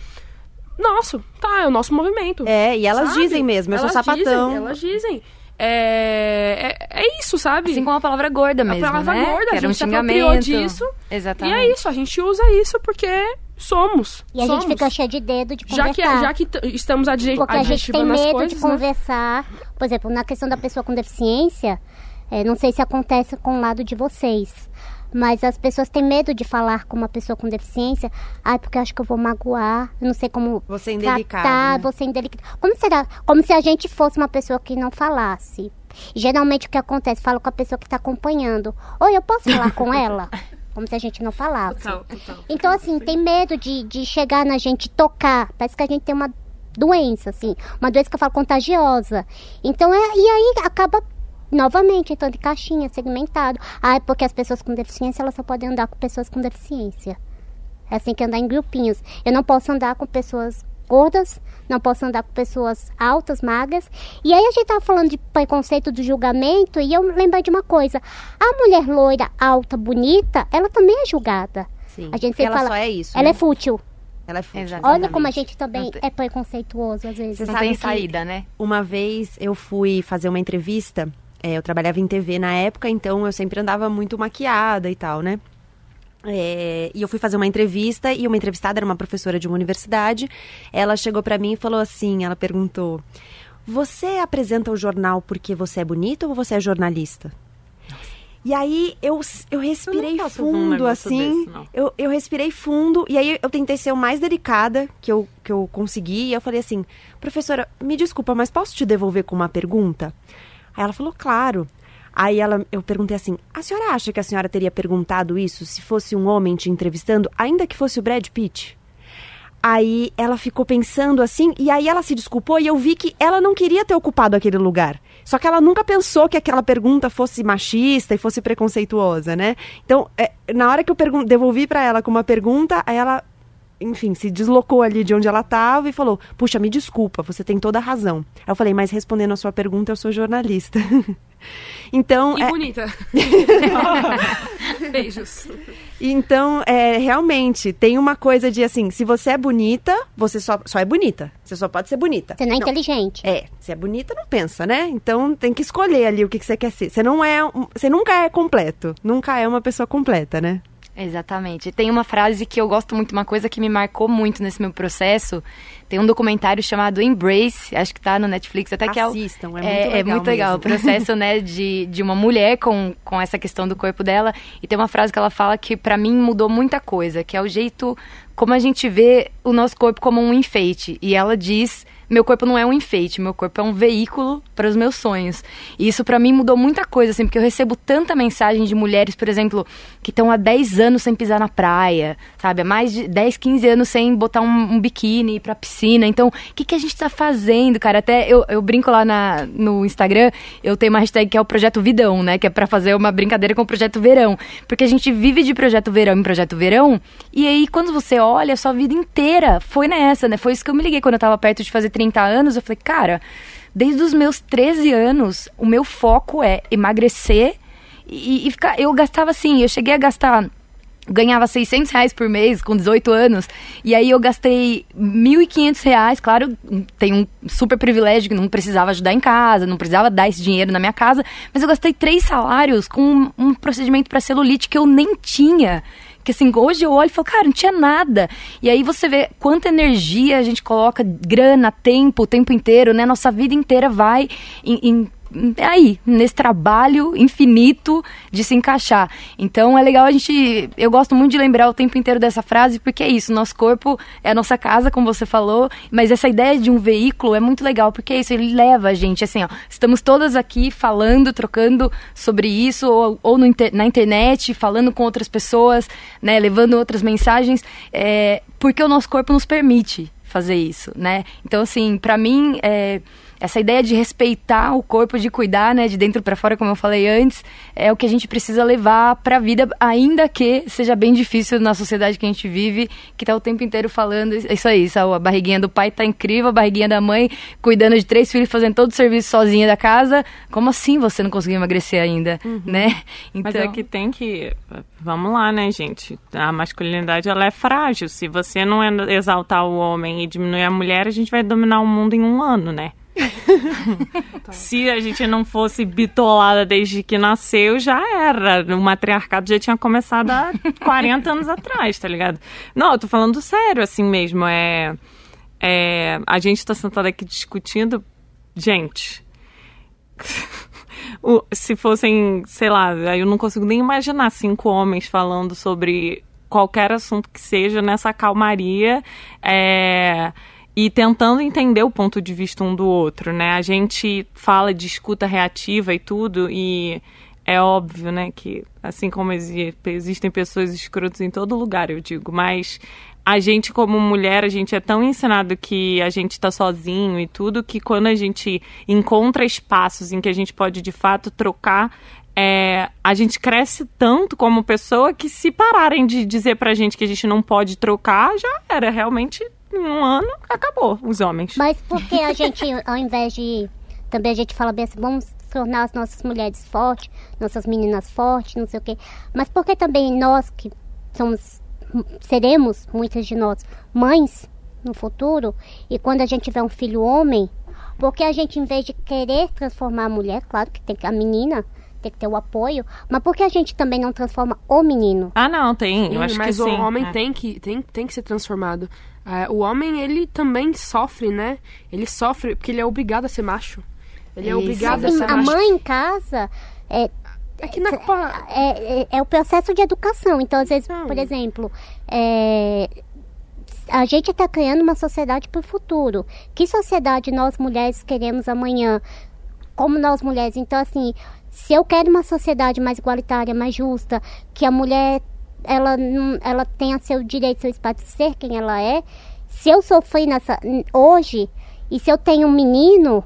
nosso. Tá, é o nosso movimento. É, e elas sabe? dizem mesmo, eu elas sou sapatão. Dizem, elas dizem. É, é, é, isso, sabe? Assim como a palavra gorda mesmo, A palavra né? gorda, que a gente um apropriou disso. Exatamente. E é isso, a gente usa isso porque somos. E a somos. gente fica cheio de dedo de conversar. Já que, já que estamos adjetivando Porque a gente tem medo coisas, de né? conversar. Por exemplo, na questão da pessoa com deficiência, é, não sei se acontece com o lado de vocês. Mas as pessoas têm medo de falar com uma pessoa com deficiência. Ai, porque eu acho que eu vou magoar. Eu não sei como Você é indelicado, tratar, né? você é indelicado. Como será? Como se a gente fosse uma pessoa que não falasse. Geralmente o que acontece? Falo com a pessoa que está acompanhando. Oi, eu posso falar com ela? Como se a gente não falasse. Total, total. Então, assim, tem medo de, de chegar na gente tocar. Parece que a gente tem uma doença, assim. Uma doença que eu falo contagiosa. Então, é, e aí acaba novamente entrando em caixinha, segmentado. Ah, é porque as pessoas com deficiência, elas só podem andar com pessoas com deficiência. É assim que andar em grupinhos. Eu não posso andar com pessoas gordas, não posso andar com pessoas altas, magras. E aí a gente tava falando de preconceito do julgamento e eu lembrei de uma coisa. A mulher loira, alta, bonita, ela também é julgada. Sim, A gente ela fala, só é isso. Ela né? é fútil. Ela é fútil. Olha como a gente também tem- é preconceituoso às vezes. Você Não tem saída, né? Uma vez eu fui fazer uma entrevista, é, eu trabalhava em TV na época, então eu sempre andava muito maquiada e tal, né? É, e eu fui fazer uma entrevista e uma entrevistada era uma professora de uma universidade. Ela chegou pra mim e falou assim, ela perguntou: "Você apresenta o jornal porque você é bonita ou você é jornalista?" E aí eu, eu respirei um fundo, negócio assim. desse, eu, eu respirei fundo e aí eu tentei ser o mais delicada que eu, que eu consegui. E eu falei assim, professora, me desculpa, mas posso te devolver com uma pergunta? Aí ela falou, claro. Aí ela, eu perguntei assim, a senhora acha que a senhora teria perguntado isso se fosse um homem te entrevistando, ainda que fosse o Brad Pitt? Aí ela ficou pensando assim, e aí ela se desculpou e eu vi que ela não queria ter ocupado aquele lugar. Só que ela nunca pensou que aquela pergunta fosse machista e fosse preconceituosa, né? Então, é, na hora que eu devolvi pra ela com uma pergunta, aí ela, enfim, se deslocou ali de onde ela estava e falou: Puxa, me desculpa, você tem toda a razão. Aí eu falei: Mas respondendo a sua pergunta, eu sou jornalista. então, E é, bonita. Beijos. então, é, realmente, tem uma coisa de assim: se você é bonita, você só, só é bonita. Você só pode ser bonita. Você não é inteligente. É, se é bonita, não pensa, né? Então tem que escolher ali o que, que você quer ser. Você não é. Você nunca é completo. Nunca é uma pessoa completa, né? Exatamente. Tem uma frase que eu gosto muito, uma coisa que me marcou muito nesse meu processo. Tem um documentário chamado Embrace, acho que tá no Netflix, até que é o- Assistam, é muito é, legal é muito legal o processo, né, de, de uma mulher com, com essa questão do corpo dela. E tem uma frase que ela fala que pra mim mudou muita coisa, que é o jeito como a gente vê o nosso corpo como um enfeite. E ela diz: meu corpo não é um enfeite, meu corpo é um veículo para os meus sonhos. E isso pra mim mudou muita coisa, assim, porque eu recebo tanta mensagem de mulheres, por exemplo, que estão há 10 anos sem pisar na praia, sabe? Há mais de 10, 15 anos sem botar um, um biquíni pra piscina. Então, o que, que a gente tá fazendo, cara? Até eu, eu brinco lá na, no Instagram, eu tenho uma hashtag que é o Projeto Vidão, né? Que é pra fazer uma brincadeira com o Projeto Verão. Porque a gente vive de Projeto Verão em Projeto Verão, e aí quando você olha, a sua vida inteira foi nessa, né? Foi isso que eu me liguei quando eu tava perto de fazer 30 anos. Eu falei, cara, desde os meus 13 anos, o meu foco é emagrecer e, e. Eu gastava assim, eu cheguei a gastar. Ganhava 600 reais por mês com 18 anos. E aí eu gastei 1.500 reais. Claro, tem um super privilégio que não precisava ajudar em casa, não precisava dar esse dinheiro na minha casa. Mas eu gastei três salários com um, um procedimento para celulite que eu nem tinha. Que assim, hoje eu olho e falo, cara, não tinha nada. E aí você vê quanta energia a gente coloca, grana, tempo, o tempo inteiro, né? Nossa vida inteira vai em, em aí, nesse trabalho infinito de se encaixar. Então é legal a gente. Eu gosto muito de lembrar o tempo inteiro dessa frase, porque é isso, nosso corpo é a nossa casa, como você falou, mas essa ideia de um veículo é muito legal, porque é isso, ele leva a gente, assim, ó, estamos todas aqui falando, trocando sobre isso, ou, ou na internet, falando com outras pessoas, né, levando outras mensagens, é, porque o nosso corpo nos permite fazer isso, né? Então, assim, para mim, é, essa ideia de respeitar o corpo, de cuidar, né, de dentro para fora, como eu falei antes, é o que a gente precisa levar para a vida, ainda que seja bem difícil na sociedade que a gente vive, que tá o tempo inteiro falando isso aí, a barriguinha do pai tá incrível, a barriguinha da mãe cuidando de três filhos, fazendo todo o serviço sozinha da casa. Como assim você não conseguiu emagrecer ainda, uhum. né? Então... Mas é então que tem que vamos lá, né, gente? A masculinidade ela é frágil. Se você não exaltar o homem e diminuir a mulher, a gente vai dominar o mundo em um ano, né? Se a gente não fosse bitolada desde que nasceu, já era. O matriarcado já tinha começado há 40 anos atrás, tá ligado? Não, eu tô falando sério, assim mesmo. É, é a gente tá sentado aqui discutindo. Gente. se fossem, sei lá, eu não consigo nem imaginar cinco homens falando sobre qualquer assunto que seja nessa calmaria. É e tentando entender o ponto de vista um do outro, né? A gente fala de escuta reativa e tudo, e é óbvio, né, que assim como existem pessoas escrotas em todo lugar, eu digo, mas a gente como mulher, a gente é tão ensinado que a gente está sozinho e tudo, que quando a gente encontra espaços em que a gente pode de fato trocar é, a gente cresce tanto como pessoa que se pararem de dizer pra gente que a gente não pode trocar, já era. Realmente em um ano, acabou os homens. Mas por que a gente, ao invés de. Também a gente fala bem assim, vamos tornar as nossas mulheres fortes, nossas meninas fortes, não sei o quê. Mas por que também nós, que somos, seremos, muitas de nós, mães no futuro, e quando a gente tiver um filho homem, porque a gente, em vez de querer transformar a mulher, claro que tem que a menina tem que ter o apoio, mas por que a gente também não transforma o menino? Ah, não, tem. Eu acho mas que o sim. homem é. tem, que, tem, tem que ser transformado. É, o homem, ele também sofre, né? Ele sofre porque ele é obrigado a ser macho. Ele é Isso. é obrigado a ser a macho. A mãe em casa é, é, que na... é, é, é, o processo de educação. Então, às vezes, não. por exemplo, é, a gente está criando uma sociedade para o futuro. Que sociedade nós mulheres queremos amanhã? Como nós mulheres? Então, assim, se eu quero uma sociedade mais igualitária, mais justa, que a mulher ela, ela tenha seu direito, seu espaço de ser quem ela é. Se eu sofri nessa hoje e se eu tenho um menino,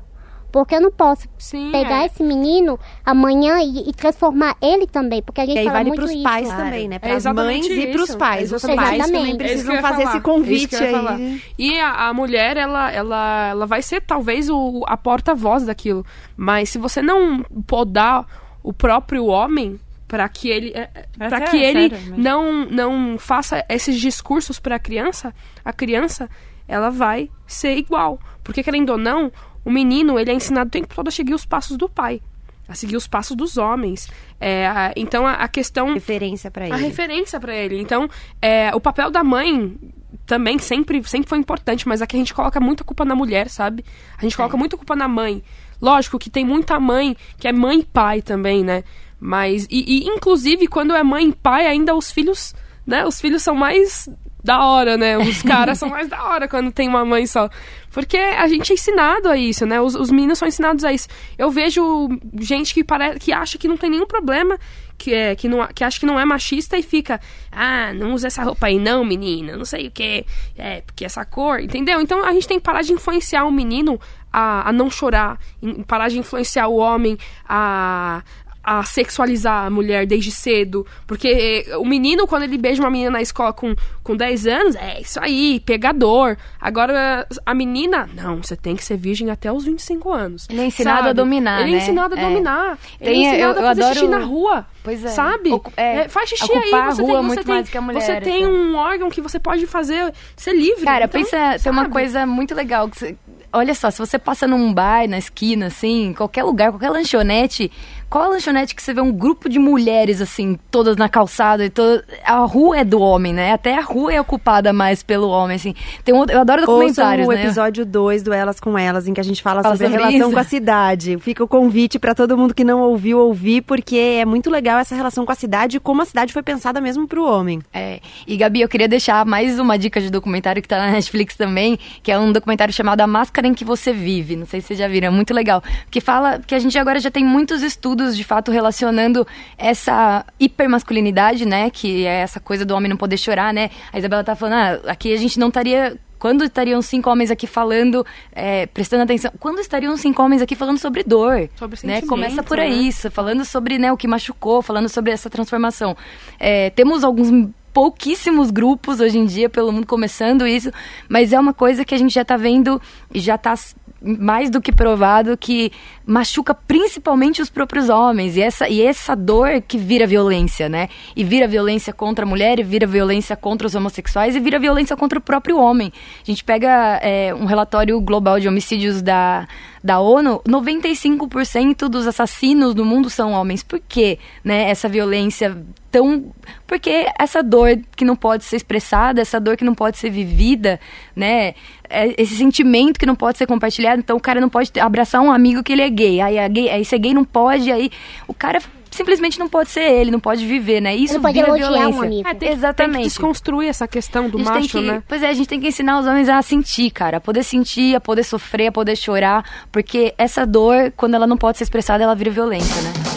porque eu não posso Sim, pegar é. esse menino amanhã e, e, transformar ele também, porque a gente e aí fala vale muito pros pais claro. também, né? Para as é mães isso. e para os pais. Os pais também é precisam fazer falar. esse convite aí. E a, a, mulher, ela, ela, ela vai ser talvez o, a porta-voz daquilo, mas se você não podar o próprio homem, para que ele é, é para que ele não não faça esses discursos para a criança, a criança ela vai ser igual, porque querendo ou não, o menino ele é ensinado o tempo todo a seguir os passos do pai, a seguir os passos dos homens. É, a, então a, a, questão referência para ele. A referência para ele. Então é, o papel da mãe também sempre sempre foi importante, mas aqui a gente coloca muita culpa na mulher, sabe? A gente coloca é. muita culpa na mãe. Lógico que tem muita mãe que é mãe e pai também, né? Mas, e, e, inclusive, quando é mãe e pai, ainda os filhos, né? Os filhos são mais da hora, né? Os caras são mais da hora quando tem uma mãe só. Porque a gente é ensinado a isso, né? Os, os meninos são ensinados a isso. Eu vejo gente que, parece, que acha que não tem nenhum problema, que, é, que, não, que acha que não é machista e fica, ah, não usa essa roupa aí não, menina, não sei o que, é, porque essa cor, entendeu? Então a gente tem que parar de influenciar o menino a, a não chorar, parar de influenciar o homem a, a sexualizar a mulher desde cedo. Porque o menino, quando ele beija uma menina na escola com, com 10 anos, é isso aí, pegador. Agora, a menina, não, você tem que ser virgem até os 25 anos. Ele é ensinado sabe? a dominar, Ele é né? ensinado a é. dominar. Ele tem, é ensinado eu, a fazer adoro... xixi na rua. Pois é. Sabe? Ocu é, é, faz xixi aí. Você tem, muito tem, mais que a mulher. Você tem então. um órgão que você pode fazer, ser livre. Cara, então, pensa, tem uma coisa muito legal você olha só, se você passa num bar, na esquina, assim, qualquer lugar, qualquer lanchonete, Qual a lanchonete que você vê um grupo de mulheres, assim, todas na calçada e todas... A rua é do homem, né? Até a rua é ocupada mais pelo homem, assim. Tem um... Eu adoro documentários, Ouçam o né? episódio 2 do Elas com Elas, em que a gente fala, Fala sobre, sobre a relação isso. com a cidade. Fica o convite para todo mundo que não ouviu, ouvir, porque é muito legal essa relação com a cidade e como a cidade foi pensada mesmo pro homem. É, e Gabi, eu queria deixar mais uma dica de documentário que tá na Netflix também, que é um documentário chamado A Máscara em que Você Vive. Não sei se vocês já viram, é muito legal. Que fala que a gente agora já tem muitos estudos, de fato, relacionando essa hipermasculinidade, né? Que é essa coisa do homem não poder chorar, né? A Isabela tá falando, ah, aqui a gente não estaria quando estariam cinco homens aqui falando, é, prestando atenção? Quando estariam cinco homens aqui falando sobre dor? Sobre né? Começa por né? aí, isso, falando sobre né, o que machucou, falando sobre essa transformação. É, temos alguns pouquíssimos grupos hoje em dia pelo mundo começando isso, mas é uma coisa que a gente já está vendo e já está mais do que provado que machuca principalmente os próprios homens e essa e essa dor que vira violência, né? E vira violência contra a mulher, e vira violência contra os homossexuais e vira violência contra o próprio homem. A gente pega é, um relatório global de homicídios da da ONU, 95% dos assassinos no mundo são homens. Por quê? Né? Essa violência tão. Porque essa dor que não pode ser expressada, essa dor que não pode ser vivida, né? É Esse sentimento que não pode ser compartilhado. Então o cara não pode abraçar um amigo que ele é gay. Aí, a gay, aí ser gay não pode, aí o cara simplesmente não pode ser ele, não pode viver, né? Isso não pode vira elogiar um violência. amigo. É, tem, Exatamente. Tem que desconstruir essa questão do macho, que- né? Pois é, a gente tem que ensinar os homens a sentir, cara. A poder sentir, a poder sofrer, a poder chorar. Porque essa dor, quando ela não pode ser expressada, ela vira violência, né?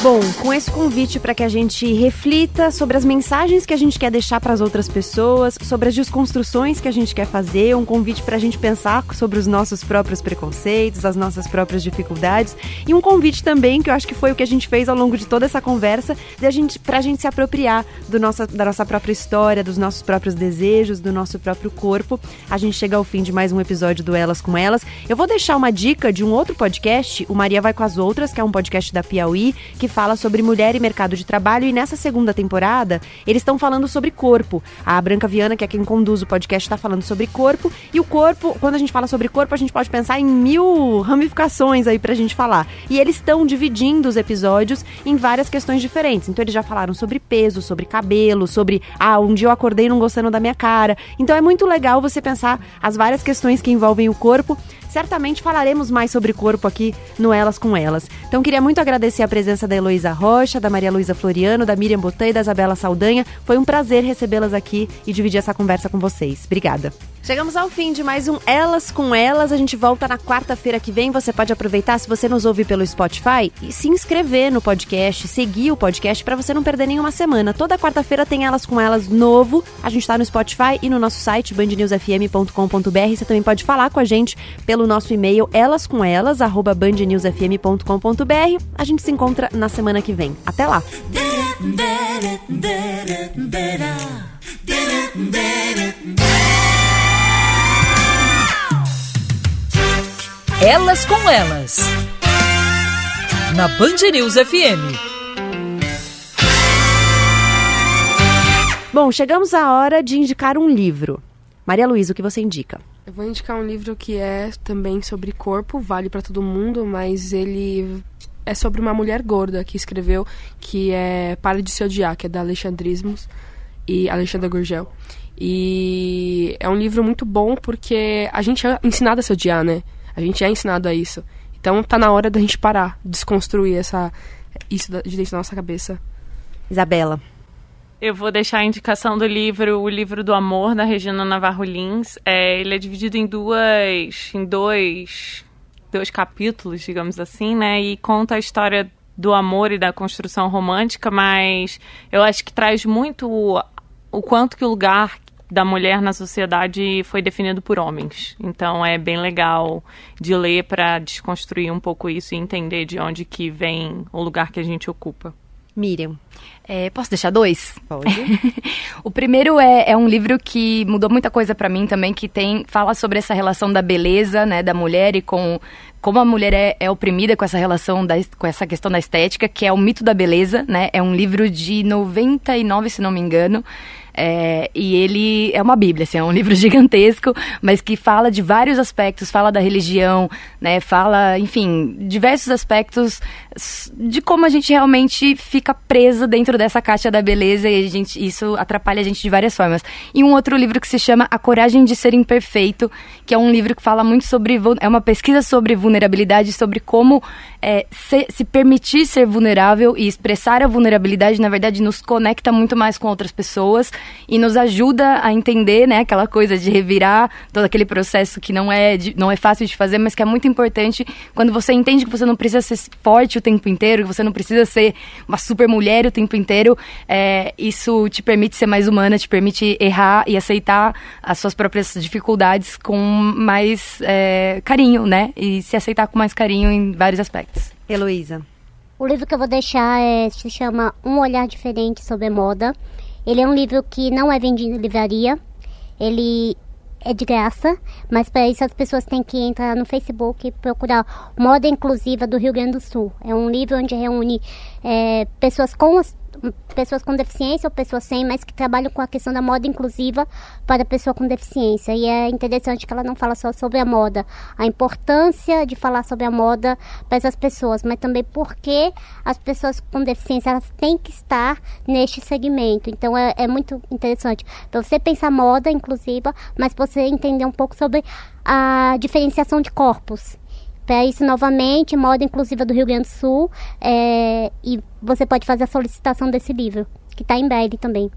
Bom, com esse convite para que a gente reflita sobre as mensagens que a gente quer deixar para as outras pessoas, sobre as desconstruções que a gente quer fazer, um convite para a gente pensar sobre os nossos próprios preconceitos, as nossas próprias dificuldades e um convite também que eu acho que foi o que a gente fez ao longo de toda essa conversa, gente, para a gente se apropriar do nossa, da nossa própria história, dos nossos próprios desejos, do nosso próprio corpo. A gente chega ao fim de mais um episódio do Elas com Elas. Eu vou deixar uma dica de um outro podcast, o Maria Vai com as Outras, que é um podcast da Piauí, que fala sobre mulher e mercado de trabalho. E nessa segunda temporada, eles estão falando sobre corpo. A Branca Viana, que é quem conduz o podcast, está falando sobre corpo. E o corpo, quando a gente fala sobre corpo, a gente pode pensar em mil ramificações aí pra gente falar. E eles estão dividindo os episódios em várias questões diferentes. Então eles já falaram sobre peso, sobre cabelo, sobre ah, um dia eu acordei não gostando da minha cara. Então é muito legal você pensar as várias questões que envolvem o corpo. Certamente falaremos mais sobre corpo aqui no Elas com Elas. Então queria muito agradecer a presença da Heloísa Rocha, da Maria Luísa Floriano, da Miriam Botã e da Isabela Saldanha. Foi um prazer recebê-las aqui e dividir essa conversa com vocês. Obrigada. Chegamos ao fim de mais um Elas com Elas. A gente volta na quarta-feira que vem. Você pode aproveitar, se você nos ouve pelo Spotify, e se inscrever no podcast, seguir o podcast para você não perder nenhuma semana. Toda quarta-feira tem Elas com Elas novo. A gente está no Spotify e no nosso site bandnewsfm.com.br. Você também pode falar com a gente pelo nosso e-mail elascomelas@bandnewsfm.com.br. A gente se encontra na semana que vem. Até lá. Elas com Elas. Na Band News FM. Bom, chegamos à hora de indicar um livro. Maria Luísa, o que você indica? Eu vou indicar um livro que é também sobre corpo, vale pra todo mundo, mas ele é sobre uma mulher gorda que escreveu, que é Pare de Se Odiar, que é da Alexandrismos e Alexandra Gurgel. E é um livro muito bom porque a gente é ensinado a se odiar, né? A gente é ensinado a isso. Então tá na hora da gente parar, desconstruir essa isso de dentro da nossa cabeça. Isabela. Eu vou deixar a indicação do livro O Livro do Amor, da Regina Navarro Lins. É, ele é dividido em duas. em dois. dois capítulos, digamos assim, né? E conta a história do amor e da construção romântica, mas eu acho que traz muito o, o quanto que o lugar da mulher na sociedade foi definido por homens. Então é bem legal de ler para desconstruir um pouco isso e entender de onde que vem o lugar que a gente ocupa. Miriam. É, posso deixar dois? Pode. o primeiro é, é, um livro que mudou muita coisa para mim também, que tem fala sobre essa relação da beleza, né, da mulher e com como a mulher é, é, oprimida com essa relação, da, com essa questão da estética, que é o mito da beleza, né? É um livro de 99, se não me engano. É, e ele é uma bíblia, assim, é um livro gigantesco, mas que fala de vários aspectos, fala da religião, né, fala, enfim, diversos aspectos de como a gente realmente fica presa dentro dessa caixa da beleza e a gente, isso atrapalha a gente de várias formas. E um outro livro que se chama A Coragem de Ser Imperfeito, que é um livro que fala muito sobre, é uma pesquisa sobre vulnerabilidade, sobre como é, se, se permitir ser vulnerável e expressar a vulnerabilidade, na verdade, nos conecta muito mais com outras pessoas e nos ajuda a entender, né, aquela coisa de revirar todo aquele processo que não é, de, não é fácil de fazer, mas que é muito importante quando você entende que você não precisa ser forte o tempo inteiro, que você não precisa ser uma super mulher o tempo inteiro. É, isso te permite ser mais humana, te permite errar e aceitar as suas próprias dificuldades com mais é, carinho, né? E se aceitar com mais carinho em vários aspectos. Heloísa. O livro que eu vou deixar é, se chama Um Olhar Diferente sobre Moda. Ele é um livro que não é vendido em livraria. Ele é de graça, mas para isso as pessoas têm que entrar no Facebook e procurar Moda Inclusiva do Rio Grande do Sul. É um livro onde reúne é, pessoas com pessoas com deficiência ou pessoas sem, mas que trabalham com a questão da moda inclusiva para a pessoa com deficiência. E é interessante que ela não fala só sobre a moda, a importância de falar sobre a moda para essas pessoas, mas também porque as pessoas com deficiência elas têm que estar neste segmento. Então é, é muito interessante para você pensar moda inclusiva, mas você entender um pouco sobre a diferenciação de corpos. Para isso, novamente, moda inclusiva do Rio Grande do Sul. É, e você pode fazer a solicitação desse livro, que está em breve também.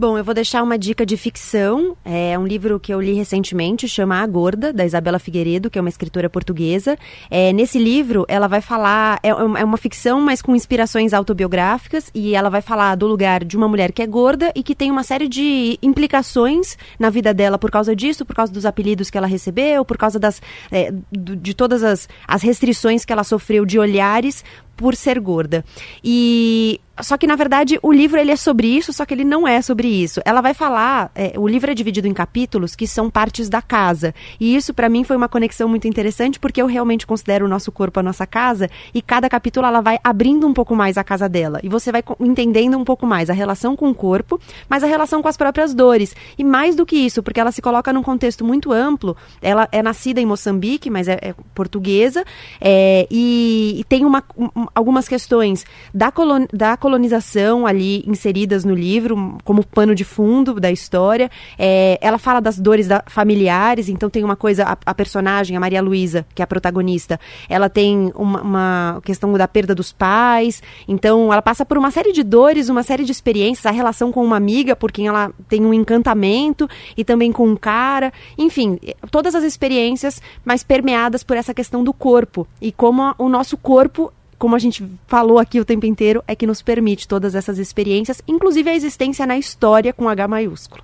Bom, eu vou deixar uma dica de ficção. É um livro que eu li recentemente, chama A Gorda, da Isabela Figueiredo, que é uma escritora portuguesa. É, nesse livro, ela vai falar. É, é, uma ficção, mas com inspirações autobiográficas, e ela vai falar do lugar de uma mulher que é gorda e que tem uma série de implicações na vida dela por causa disso, por causa dos apelidos que ela recebeu, por causa das, é, de todas as, as restrições que ela sofreu de olhares por ser gorda. E só que na verdade o livro ele é sobre isso, só que ele não é sobre isso. Ela vai falar, é, o livro é dividido em capítulos que são partes da casa. E isso para mim foi uma conexão muito interessante porque eu realmente considero o nosso corpo a nossa casa e cada capítulo ela vai abrindo um pouco mais a casa dela e você vai entendendo um pouco mais a relação com o corpo, mas a relação com as próprias dores. E mais do que isso, porque ela se coloca num contexto muito amplo. Ela é nascida em Moçambique, mas é, é portuguesa é, e, e, tem uma, um, algumas questões da, colon, da colonização ali inseridas no livro, como pano de fundo da história. É, ela fala das dores da, familiares, então tem uma coisa, a, a personagem, a Maria Luísa, que é a protagonista, ela tem uma, uma, questão da perda dos pais, então ela passa por uma série de dores, uma série de experiências, a relação com uma amiga, por quem ela tem um encantamento, e também com um cara, enfim, todas as experiências, mas permeadas por essa questão do corpo, e como o nosso corpo como a gente falou aqui o tempo inteiro, é que nos permite todas essas experiências, inclusive a existência na história com H maiúsculo.